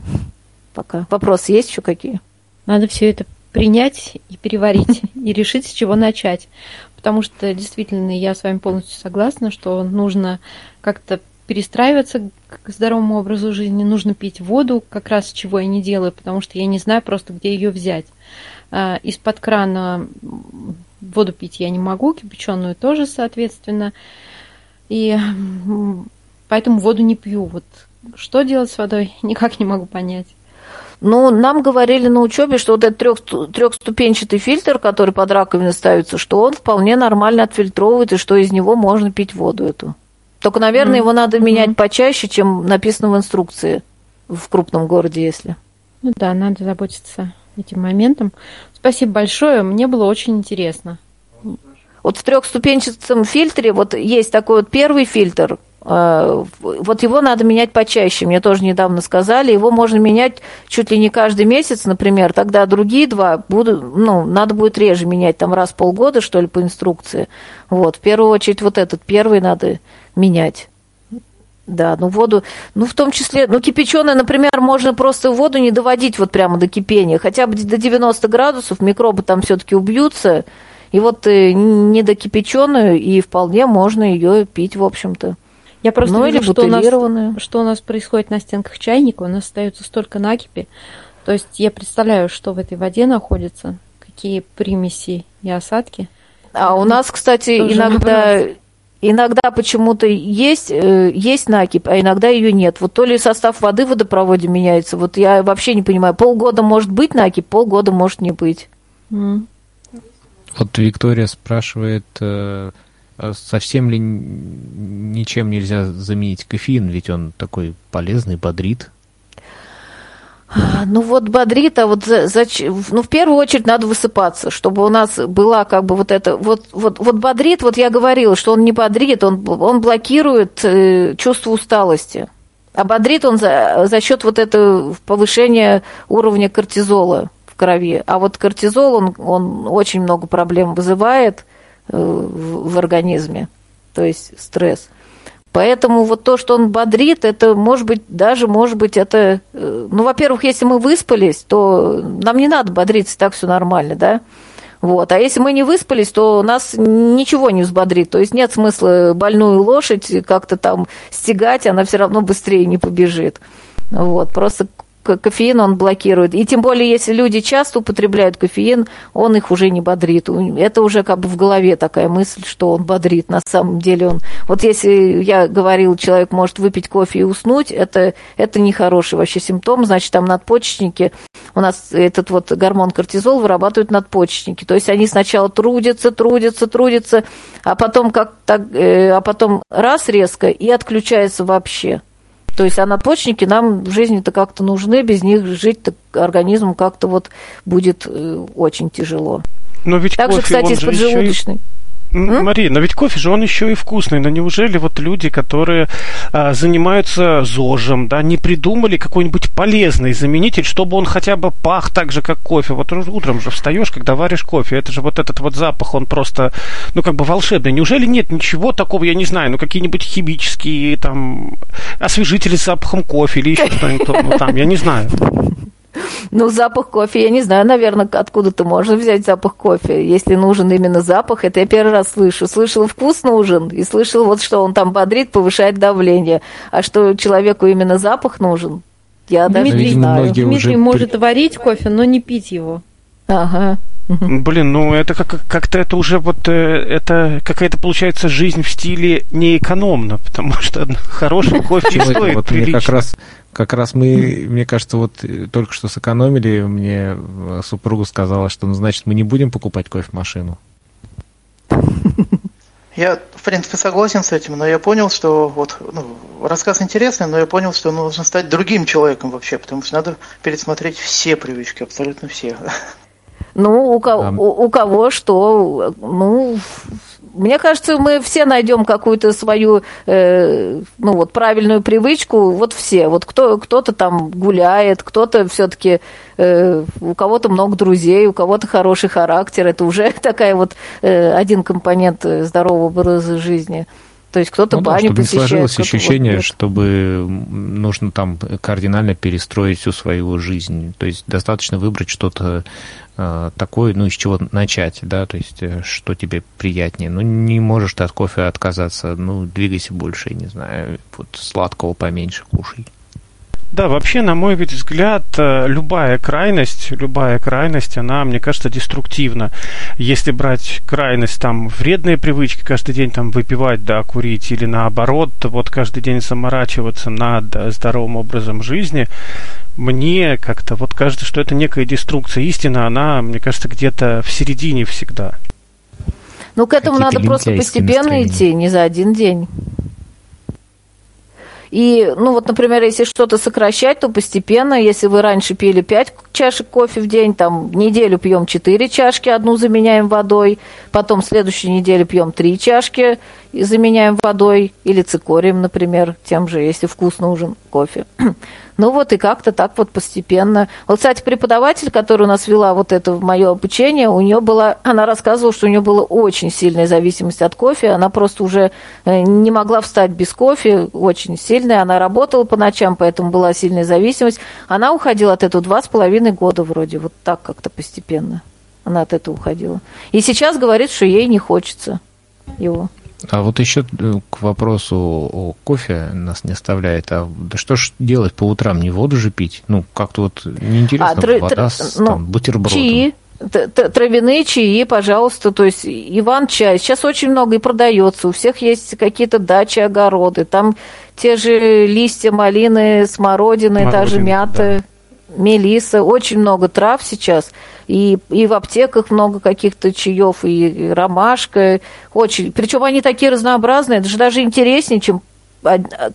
Пока. Вопросы есть еще какие? Надо все это принять и переварить, и решить, с чего начать. Потому что действительно я с вами полностью согласна, что нужно как-то перестраиваться к здоровому образу жизни, нужно пить воду, как раз чего я не делаю, потому что я не знаю просто, где ее взять. А, из-под крана воду пить я не могу, кипяченую тоже, соответственно. И поэтому воду не пью. Вот что делать с водой, никак не могу понять. Ну, нам говорили на учебе, что вот этот трех, трехступенчатый фильтр, который под раковиной ставится, что он вполне нормально отфильтровывает, и что из него можно пить воду эту. Только, наверное, mm-hmm. его надо менять почаще, чем написано в инструкции в крупном городе, если. Ну да, надо заботиться этим моментом. Спасибо большое, мне было очень интересно. Вот в трехступенчатом фильтре вот есть такой вот первый фильтр, вот его надо менять почаще. Мне тоже недавно сказали, его можно менять чуть ли не каждый месяц, например. Тогда другие два будут, ну, надо будет реже менять, там раз в полгода, что ли, по инструкции. Вот, в первую очередь вот этот первый надо менять. Да, ну воду, ну в том числе, ну кипяченая, например, можно просто воду не доводить вот прямо до кипения, хотя бы до 90 градусов, микробы там все-таки убьются, и вот э, не до кипяченую, и вполне можно ее пить, в общем-то. Я просто ну, вижу, что у, нас, что у нас происходит на стенках чайника, у нас остается столько накипи, то есть я представляю, что в этой воде находится, какие примеси и осадки. А у нас, кстати, Тоже иногда вопрос. Иногда почему-то есть, э, есть накипь, а иногда ее нет. Вот то ли состав воды в водопроводе меняется, вот я вообще не понимаю. Полгода может быть накипь, полгода может не быть. Mm. Вот Виктория спрашивает, э, совсем ли ничем нельзя заменить кофеин, ведь он такой полезный, бодрит. Ну вот бодрит, а вот за, ну в первую очередь надо высыпаться, чтобы у нас была как бы вот это, вот, вот, вот бодрит, вот я говорила, что он не бодрит, он, он блокирует э, чувство усталости. А бодрит он за, за счет вот этого повышения уровня кортизола в крови. А вот кортизол, он, он очень много проблем вызывает э, в, в организме, то есть стресс. Поэтому вот то, что он бодрит, это может быть, даже может быть, это, э, ну, во-первых, если мы выспались, то нам не надо бодриться, так все нормально, да? Вот. А если мы не выспались, то нас ничего не взбодрит. То есть нет смысла больную лошадь как-то там стегать, она все равно быстрее не побежит. Вот. Просто кофеин он блокирует. И тем более, если люди часто употребляют кофеин, он их уже не бодрит. Это уже как бы в голове такая мысль, что он бодрит. На самом деле он... Вот если я говорил, человек может выпить кофе и уснуть, это, это нехороший вообще симптом. Значит, там надпочечники, у нас этот вот гормон кортизол вырабатывают надпочечники. То есть они сначала трудятся, трудятся, трудятся, а потом как так, э, а потом раз резко и отключается вообще. То есть а надпочечники нам в жизни-то как-то нужны, без них жить организму как-то вот будет э, очень тяжело. Но ведь Также, кстати, с поджелудочной. Еще М? Мария, но ведь кофе же он еще и вкусный. Но неужели вот люди, которые а, занимаются ЗОЖем, да, не придумали какой-нибудь полезный заменитель, чтобы он хотя бы пах так же, как кофе? Вот утром же встаешь, когда варишь кофе, это же вот этот вот запах, он просто, ну, как бы волшебный. Неужели нет ничего такого, я не знаю, ну, какие-нибудь химические, там, освежители с запахом кофе или еще что-нибудь, ну, там, я не знаю. Ну, запах кофе, я не знаю, наверное, откуда-то можно взять запах кофе, если нужен именно запах. Это я первый раз слышу. Слышал, вкус нужен, и слышал, вот что он там бодрит, повышает давление. А что человеку именно запах нужен, я Дмитрий, даже не знаю. Дмитрий может варить кофе, но не пить его. Ага. Блин, ну это как- как-то это уже вот э, это какая-то получается жизнь в стиле неэкономно, потому что хороший кофе стоит вот мне как раз как раз мы, мне кажется, вот э, только что сэкономили, мне э, супруга сказала, что, ну, значит, мы не будем покупать кофемашину. Я, в принципе, согласен с этим, но я понял, что вот ну, рассказ интересный, но я понял, что нужно стать другим человеком вообще, потому что надо пересмотреть все привычки, абсолютно все. Ну, у кого, у, у кого что, ну, мне кажется, мы все найдем какую-то свою, э, ну вот, правильную привычку, вот все. Вот кто, кто-то там гуляет, кто-то все-таки, э, у кого-то много друзей, у кого-то хороший характер. Это уже такая вот э, один компонент здорового образа жизни. То есть кто-то Ну да, баню чтобы не сложилось вот ощущение, нет. чтобы нужно там кардинально перестроить всю свою жизнь. То есть достаточно выбрать что-то э, такое, ну, из чего начать, да, то есть э, что тебе приятнее. Ну, не можешь ты от кофе отказаться, ну, двигайся больше, я не знаю, вот сладкого поменьше кушай. Да, вообще, на мой ведь взгляд, э, любая крайность, любая крайность, она, мне кажется, деструктивна. Если брать крайность, там, вредные привычки, каждый день там выпивать, да, курить, или наоборот, вот каждый день заморачиваться над здоровым образом жизни, мне как-то вот кажется, что это некая деструкция. Истина, она, мне кажется, где-то в середине всегда. Ну, к этому Какие-то надо просто постепенно настроения. идти, не за один день. И, ну вот, например, если что-то сокращать, то постепенно, если вы раньше пили 5 чашек кофе в день, там неделю пьем 4 чашки, одну заменяем водой, потом следующую неделю пьем 3 чашки и заменяем водой, или цикорием, например, тем же, если вкус нужен кофе. Ну вот и как-то так вот постепенно. Вот, кстати, преподаватель, который у нас вела вот это мое обучение, у нее была, она рассказывала, что у нее была очень сильная зависимость от кофе. Она просто уже э, не могла встать без кофе, очень сильная. Она работала по ночам, поэтому была сильная зависимость. Она уходила от этого два с половиной года вроде, вот так как-то постепенно. Она от этого уходила. И сейчас говорит, что ей не хочется его. А вот еще э, к вопросу о кофе нас не оставляет. А да что ж делать по утрам? Не воду же пить? Ну, как-то вот неинтересно. А, тр- вода с ну, там, бутербродом. Чаи, травяные чаи, пожалуйста, то есть Иван-чай. Сейчас очень много и продается, у всех есть какие-то дачи, огороды, там те же листья малины, смородины, та же Смородина, мята, мелиса, очень много трав сейчас. И, и в аптеках много каких-то чаев, и, и ромашка. Очень. Причем они такие разнообразные, это же даже интереснее, чем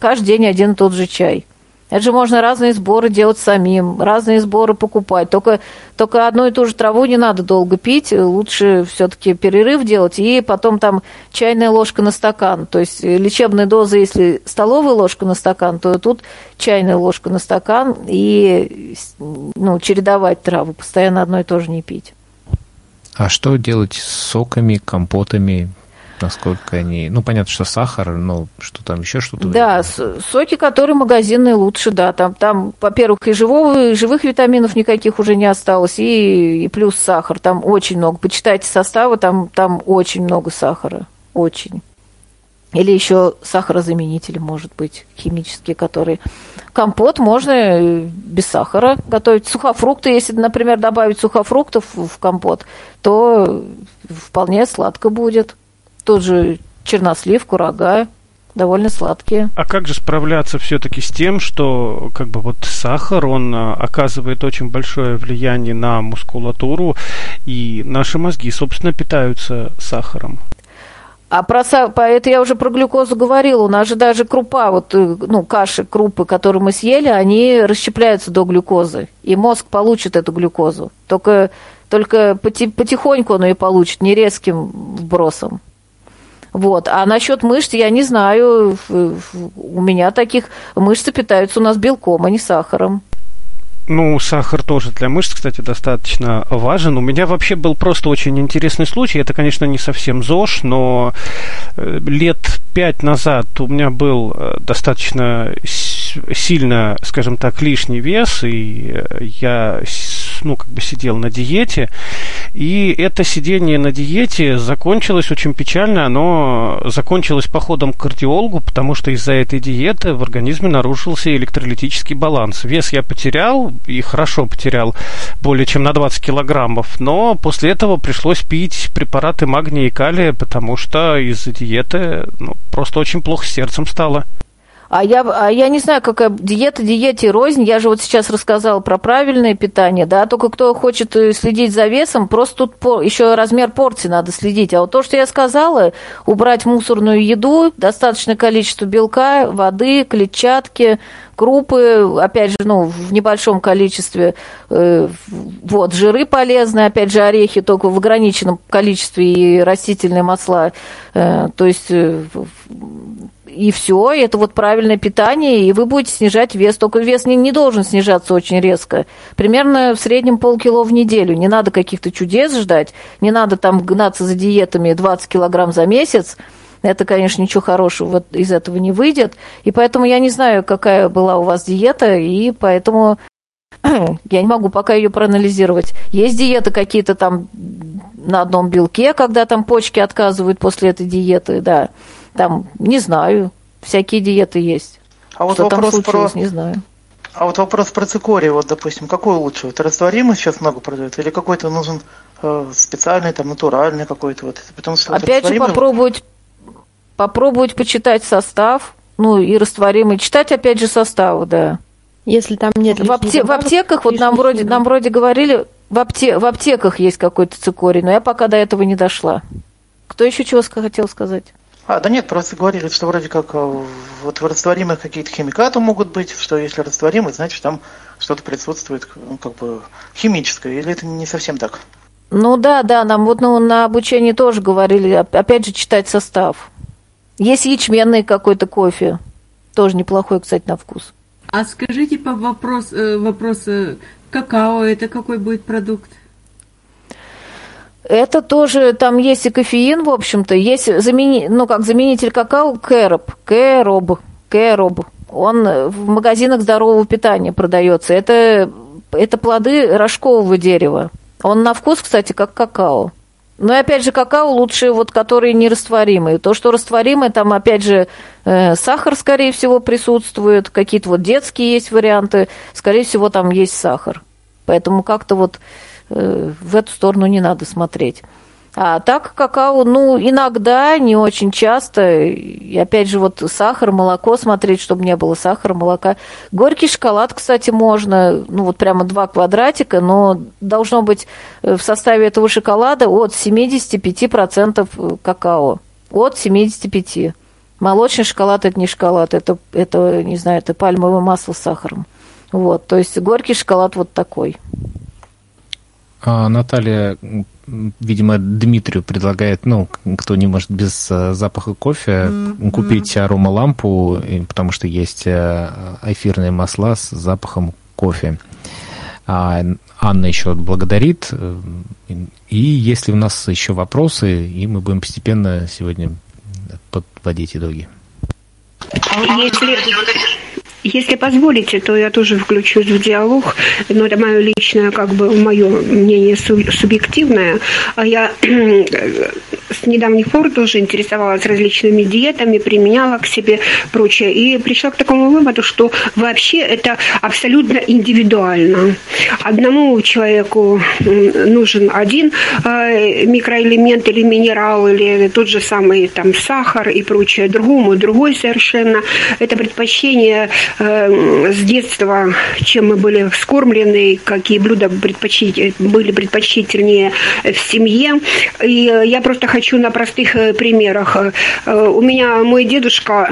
каждый день один и тот же чай. Это же можно разные сборы делать самим, разные сборы покупать. Только, только одну и ту же траву не надо долго пить, лучше все-таки перерыв делать, и потом там чайная ложка на стакан. То есть э, лечебная доза, если столовая ложка на стакан, то тут чайная ложка на стакан, и ну, чередовать травы, постоянно одно и то же не пить. А что делать с соками, компотами? Насколько они... Ну, понятно, что сахар, но что там еще что-то? Да, соки, которые магазинные, лучше, да. Там, там во-первых, и живого, и живых витаминов никаких уже не осталось, и, и плюс сахар. Там очень много. Почитайте составы, там, там очень много сахара. Очень. Или еще сахарозаменители, может быть, химические, которые... Компот можно э, без сахара готовить. Сухофрукты, если, например, добавить сухофруктов в компот, то вполне сладко будет. Тот же чернослив, курага, довольно сладкие. А как же справляться все-таки с тем, что как бы вот сахар, он а, оказывает очень большое влияние на мускулатуру, и наши мозги, собственно, питаются сахаром? А про, по- это я уже про глюкозу говорила. У нас же даже крупа, вот, э, ну, каши, крупы, которые мы съели, они расщепляются до глюкозы. И мозг получит эту глюкозу. Только, только поти- потихоньку он ее получит, не резким вбросом. Вот. А насчет мышц я не знаю. У меня таких мышцы питаются у нас белком, а не сахаром. Ну, сахар тоже для мышц, кстати, достаточно важен. У меня вообще был просто очень интересный случай. Это, конечно, не совсем ЗОЖ, но э, лет пять назад у меня был э, достаточно сильно, скажем так, лишний вес, и э, я ну, как бы сидел на диете. И это сидение на диете закончилось очень печально. Оно закончилось походом к кардиологу, потому что из-за этой диеты в организме нарушился электролитический баланс. Вес я потерял, и хорошо потерял, более чем на 20 килограммов. Но после этого пришлось пить препараты магния и калия, потому что из-за диеты ну, просто очень плохо с сердцем стало. А я, а я не знаю, какая диета, диете рознь. Я же вот сейчас рассказала про правильное питание, да, только кто хочет э, следить за весом, просто тут по, еще размер порции надо следить. А вот то, что я сказала, убрать мусорную еду, достаточное количество белка, воды, клетчатки, крупы, опять же, ну, в небольшом количестве, э, вот, жиры полезные, опять же, орехи только в ограниченном количестве и растительные масла, э, то есть э, и все, это вот правильное питание, и вы будете снижать вес. Только вес не, не должен снижаться очень резко. Примерно в среднем полкило в неделю. Не надо каких-то чудес ждать, не надо там гнаться за диетами 20 килограмм за месяц. это, конечно, ничего хорошего вот из этого не выйдет. И поэтому я не знаю, какая была у вас диета, и поэтому я не могу пока ее проанализировать. Есть диеты какие-то там на одном белке, когда там почки отказывают после этой диеты, да. Там, не знаю, всякие диеты есть. А вот Что вопрос там случилось, про не знаю. А вот вопрос про цикорий, вот, допустим, какой лучше? Вот растворимый сейчас много продают, или какой-то нужен э, специальный, там, натуральный какой-то вот? Потому что вот Опять же, попробовать, попробовать почитать состав, ну и растворимый. Читать, опять же, составы, да. Если там нет В, апте- в добавок, аптеках, вот нам вроде, нам вроде говорили, в, апте- в аптеках есть какой-то цикорий, но я пока до этого не дошла. Кто еще чего хотел сказать? А, да нет, просто говорили, что вроде как э, вот в растворимых какие-то химикаты могут быть, что если растворимый, значит там что-то присутствует, ну, как бы химическое, или это не совсем так? Ну да, да, нам вот ну, на обучении тоже говорили, оп- опять же, читать состав. Есть ячменный какой-то кофе, тоже неплохой, кстати, на вкус. А скажите по вопрос, э, вопрос какао, это какой будет продукт? Это тоже, там есть и кофеин, в общем-то, есть замени, ну, как заменитель какао кэроп, кэроб, кэроб. Он в магазинах здорового питания продается. Это, это плоды рожкового дерева. Он на вкус, кстати, как какао. Но и опять же, какао лучше, вот, которые нерастворимые. То, что растворимые, там, опять же, э, сахар, скорее всего, присутствует, какие-то вот детские есть варианты, скорее всего, там есть сахар. Поэтому как-то вот э, в эту сторону не надо смотреть. А так какао, ну, иногда, не очень часто. И опять же, вот сахар, молоко смотреть, чтобы не было сахара, молока. Горький шоколад, кстати, можно, ну, вот прямо два квадратика, но должно быть э, в составе этого шоколада от 75% какао. От 75. Молочный шоколад – это не шоколад, это, это, не знаю, это пальмовое масло с сахаром. Вот, то есть горький шоколад вот такой. А Наталья, видимо, Дмитрию предлагает, ну, кто не может без э, запаха кофе, купить аромалампу, потому что есть э, эфирные масла с запахом кофе. А Анна еще благодарит. э, И если у нас еще вопросы, и мы будем постепенно сегодня подводить итоги. Если, если позволите, то я тоже включусь в диалог, но это мое личное, как бы, мое мнение су- субъективное. А Я с недавних пор тоже интересовалась различными диетами, применяла к себе прочее, и пришла к такому выводу, что вообще это абсолютно индивидуально. Одному человеку нужен один э, микроэлемент или минерал, или тот же самый там сахар и прочее, другому другой совершенно. Это предпочтение э, с детства, чем мы были вскормлены, какие блюда предпочти- были предпочтительнее в семье. И э, я просто хочу на простых э, примерах. У меня мой дедушка,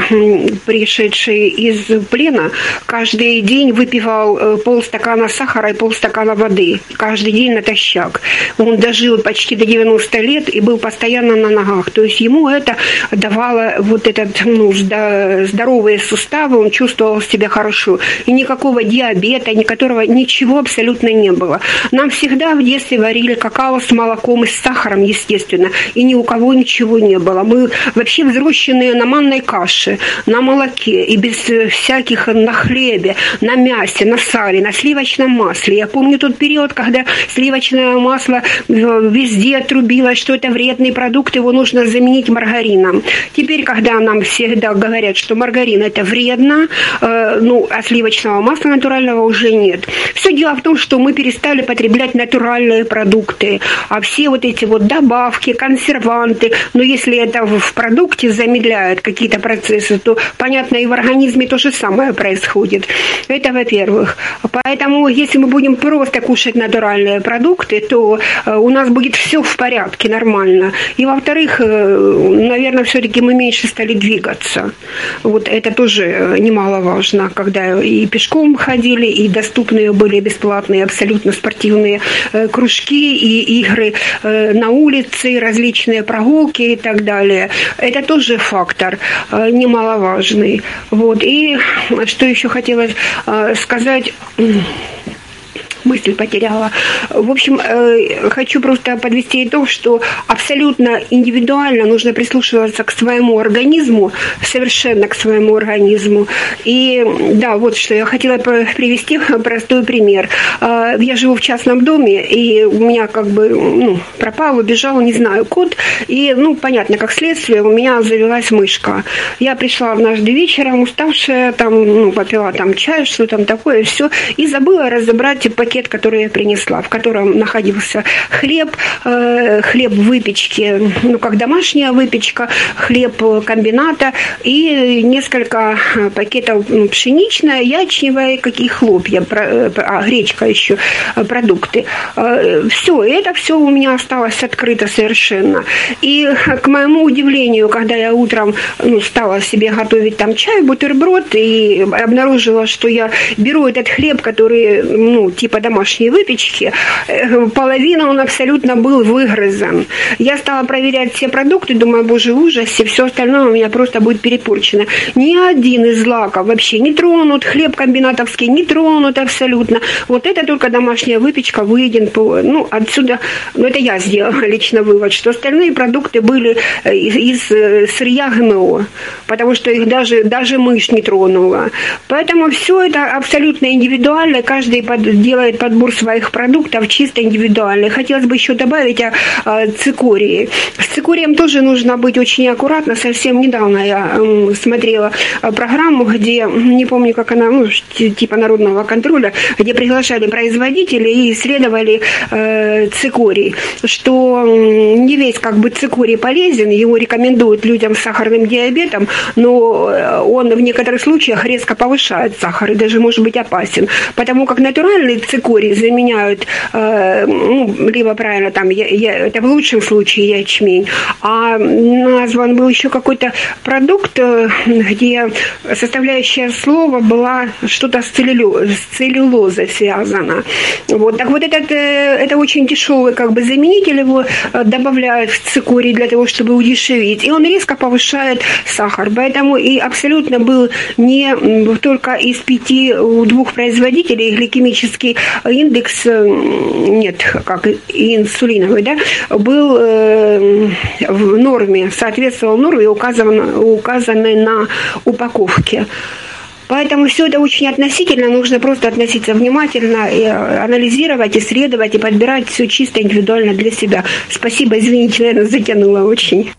пришедший из плена, каждый день выпивал полстакана сахара и полстакана воды. Каждый день натощак. Он дожил почти до 90 лет и был постоянно на ногах. То есть ему это давало вот этот ну, здоровые суставы, он чувствовал себя хорошо. И никакого диабета, никакого, ничего абсолютно не было. Нам всегда в детстве варили какао с молоком и с сахаром, естественно. И ни у кого ничего не было. Мы вообще взросшенные на манной каше, на молоке и без э, всяких на хлебе, на мясе, на сале, на сливочном масле. Я помню тот период, когда сливочное масло э, везде отрубилось, что это вредный продукт, его нужно заменить маргарином. Теперь, когда нам всегда говорят, что маргарин это вредно, э, ну, а сливочного масла натурального уже нет. Все дело в том, что мы перестали потреблять натуральные продукты, а все вот эти вот добавки, консерванты, но если это в продукте замедляет какие-то процессы, то, понятно, и в организме то же самое происходит. Это во-первых. Поэтому, если мы будем просто кушать натуральные продукты, то э, у нас будет все в порядке, нормально. И, во-вторых, э, наверное, все-таки мы меньше стали двигаться. Вот это тоже э, немаловажно, когда и пешком ходили, и доступные были бесплатные абсолютно спортивные э, кружки и игры э, на улице, различные прогулки и так далее. Это тоже фактор э, немаловажный. Вот. И что еще хотелось сказать, мысль потеряла. В общем, э, хочу просто подвести итог, что абсолютно индивидуально нужно прислушиваться к своему организму, совершенно к своему организму. И да, вот что я хотела привести простой пример. Э, я живу в частном доме, и у меня как бы ну, пропал, убежал, не знаю, кот. И, ну, понятно, как следствие, у меня завелась мышка. Я пришла однажды вечером, уставшая, там, ну, попила там чай, что там такое, все, и забыла разобрать пакет, который я принесла, в котором находился хлеб, э, хлеб выпечки, ну, как домашняя выпечка, хлеб комбината и несколько пакетов ну, пшеничная, ячневая, какие хлопья, э, а, гречка еще, э, продукты. Э, все, это все у меня осталось открыто совершенно. И к моему удивлению, когда я утром ну, стала себе готовить там чай, бутерброд, и обнаружила, что я беру этот хлеб, который, ну, типа домашней выпечки, э, половина он абсолютно был выгрызан. Я стала проверять все продукты, думаю, боже, ужас, и все остальное у меня просто будет перепорчено. Ни один из злаков вообще не тронут, хлеб комбинатовский не тронут абсолютно. Вот это только домашняя выпечка выеден, ну, отсюда, ну, это я сделала лично вывод, что остальные продукты были э, из, из э, сырья ГМО, потому что их даже, даже мышь не тронула. Поэтому все это абсолютно индивидуально, каждый под, делает подбор своих продуктов чисто индивидуально. Хотелось бы еще добавить о, о цикории. С цикорием тоже нужно быть очень аккуратно. Совсем недавно я э, смотрела программу, где, не помню, как она, ну, типа народного контроля, где приглашали производителей и исследовали э, цикорий, что не весь как бы цикорий полезен, его рекомендуют людям с сахарным диабетом, но э, он в некоторых случаях резко повышает сахар и даже может быть опасен, потому как натуральный цикорий заменяют э, ну, либо правильно там, я, я, это в лучшем случае ячмень, а назван был еще какой-то продукт, э, где составляющая слова была что-то с, целлю, с целлюлозой связано. Вот. Так вот этот, это очень дешевый как бы заменитель, его добавляют в цикорий для того, чтобы удешевить, и он резко повышает сахар. Поэтому и абсолютно был не только из пяти у двух производителей гликемический индекс, нет, как инсулиновый, да, был э, в норме, соответствовал норме, указан, указанной на упаковке. Поэтому все это очень относительно, нужно просто относиться внимательно, и анализировать, исследовать и подбирать все чисто индивидуально для себя. Спасибо, извините, наверное, затянула очень.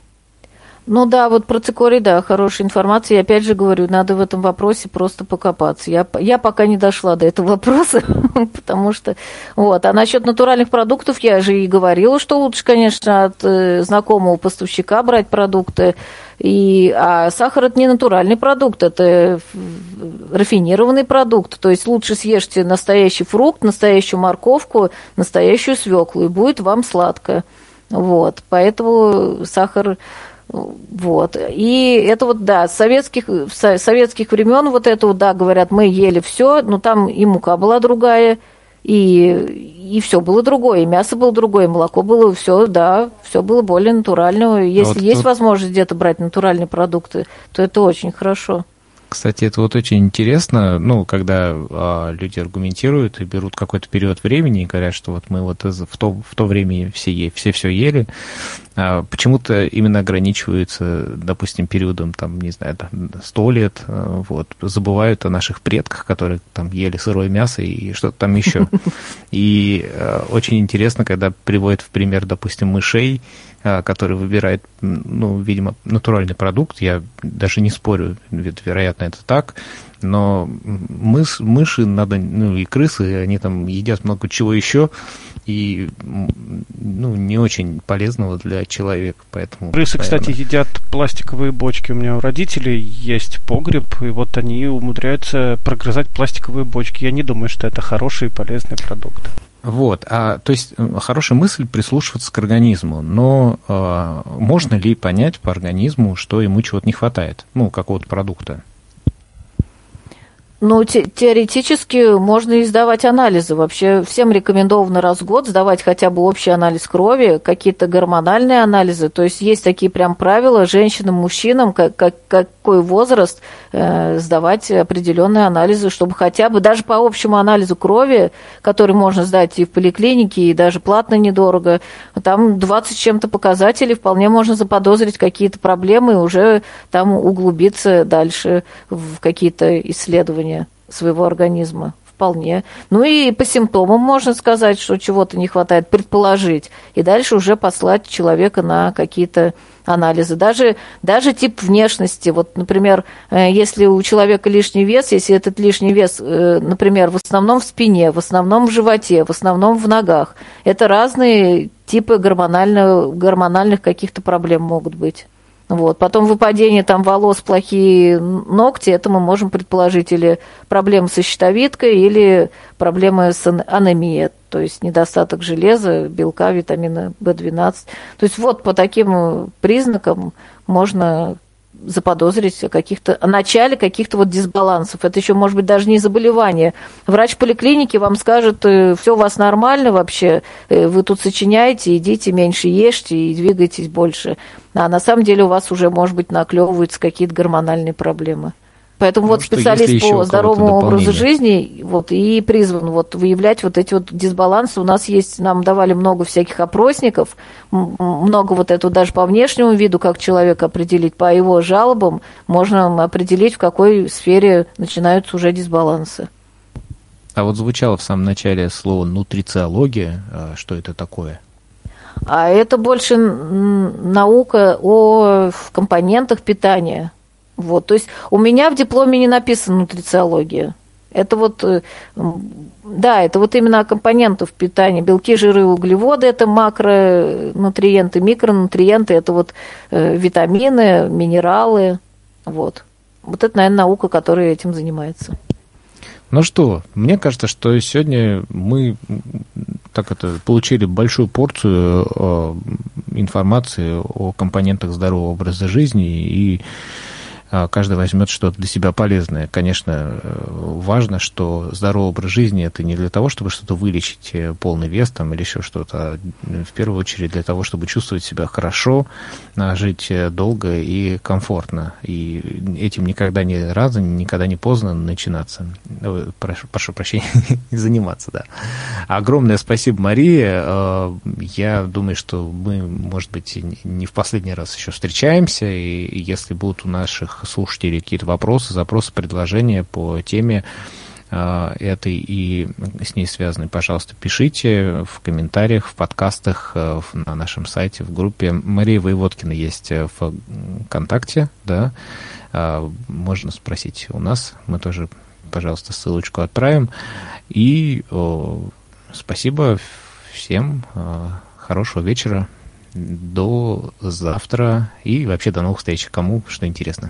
Ну да, вот про цикорий, да, хорошая информация. И опять же говорю, надо в этом вопросе просто покопаться. Я, я пока не дошла до этого вопроса, потому что... Вот. А насчет натуральных продуктов я же и говорила, что лучше, конечно, от э, знакомого поставщика брать продукты. И, а сахар это не натуральный продукт, это рафинированный продукт. То есть лучше съешьте настоящий фрукт, настоящую морковку, настоящую свеклу, и будет вам сладко. Вот. Поэтому сахар вот. И это вот, да, с советских, с советских времен вот это вот, да, говорят, мы ели все, но там и мука была другая, и, и все было другое, и мясо было другое, и молоко было, все, да, все было более натурального. Если вот, есть вот... возможность где-то брать натуральные продукты, то это очень хорошо. Кстати, это вот очень интересно, ну, когда а, люди аргументируют и берут какой-то период времени и говорят, что вот мы вот в то, в то время все, все все ели, а, почему-то именно ограничиваются, допустим, периодом, там, не знаю, сто лет, а, вот, забывают о наших предках, которые там ели сырое мясо и что-то там еще. И а, очень интересно, когда приводят в пример, допустим, мышей, который выбирает, ну, видимо, натуральный продукт, я даже не спорю, ведь, вероятно, это так, но мыс, мыши надо, ну, и крысы, они там едят много чего еще, и ну, не очень полезного для человека. Поэтому, Крысы, наверное... кстати, едят пластиковые бочки. У меня у родителей есть погреб, и вот они умудряются прогрызать пластиковые бочки. Я не думаю, что это хороший и полезный продукт. Вот, а, то есть хорошая мысль прислушиваться к организму, но а, можно ли понять по организму, что ему чего-то не хватает, ну, какого-то продукта? Ну, те, теоретически можно и сдавать анализы. Вообще всем рекомендовано раз в год сдавать хотя бы общий анализ крови, какие-то гормональные анализы. То есть есть такие прям правила женщинам, мужчинам, как, как, как, какой возраст э, сдавать определенные анализы, чтобы хотя бы даже по общему анализу крови, который можно сдать и в поликлинике, и даже платно недорого, там 20 чем-то показателей, вполне можно заподозрить какие-то проблемы и уже там углубиться дальше в какие-то исследования своего организма вполне. Ну и по симптомам можно сказать, что чего-то не хватает, предположить. И дальше уже послать человека на какие-то анализы. Даже, даже тип внешности. Вот, например, э, если у человека лишний вес, если этот лишний вес, э, например, в основном в спине, в основном в животе, в основном в ногах, это разные типы гормональных, гормональных каких-то проблем могут быть. Вот. Потом выпадение там волос, плохие ногти, это мы можем предположить или проблемы со щитовидкой, или проблемы с анемией, то есть недостаток железа, белка, витамина В12. То есть вот по таким признакам можно заподозрить о каких-то о начале каких-то вот дисбалансов. Это еще может быть даже не заболевание. Врач поликлиники вам скажет, э, все у вас нормально вообще, э, вы тут сочиняете, идите меньше ешьте и двигайтесь больше. А на самом деле у вас уже, может быть, наклевываются какие-то гормональные проблемы. Поэтому вот специалист по здоровому образу жизни вот, и призван вот, выявлять вот эти вот дисбалансы. У нас есть, нам давали много всяких опросников, много вот этого даже по внешнему виду, как человек определить, по его жалобам можно определить, в какой сфере начинаются уже дисбалансы. А вот звучало в самом начале слово нутрициология. А что это такое? А это больше наука о компонентах питания. Вот, то есть у меня в дипломе не написано нутрициология. Это вот, э, да, это вот именно компонентов питания. Белки, жиры, углеводы – это макронутриенты, микронутриенты – это вот э, витамины, минералы. Вот. Вот это, наверное, наука, которая этим занимается. Ну что, мне кажется, что сегодня мы так это получили большую порцию э, информации о компонентах здорового образа жизни и каждый возьмет что-то для себя полезное. Конечно, э, важно, что здоровый образ жизни это не для того, чтобы что-то вылечить, э, полный вес там или еще что-то, а в первую очередь для того, чтобы чувствовать себя хорошо, а, жить э, долго и комфортно. И этим никогда не рано, никогда не поздно начинаться. Прошу, прошу прощения, заниматься, да. Огромное спасибо, Мария. Я думаю, что мы, может быть, не в последний раз еще встречаемся, и если будут у наших слушателей какие-то вопросы, запросы, предложения по теме э, этой и с ней связанной, пожалуйста, пишите в комментариях, в подкастах, э, на нашем сайте, в группе. Мария Воеводкина есть в ВКонтакте, да, э, можно спросить у нас, мы тоже, пожалуйста, ссылочку отправим. И спасибо всем, хорошего вечера, до завтра и вообще до новых встреч, кому что интересно.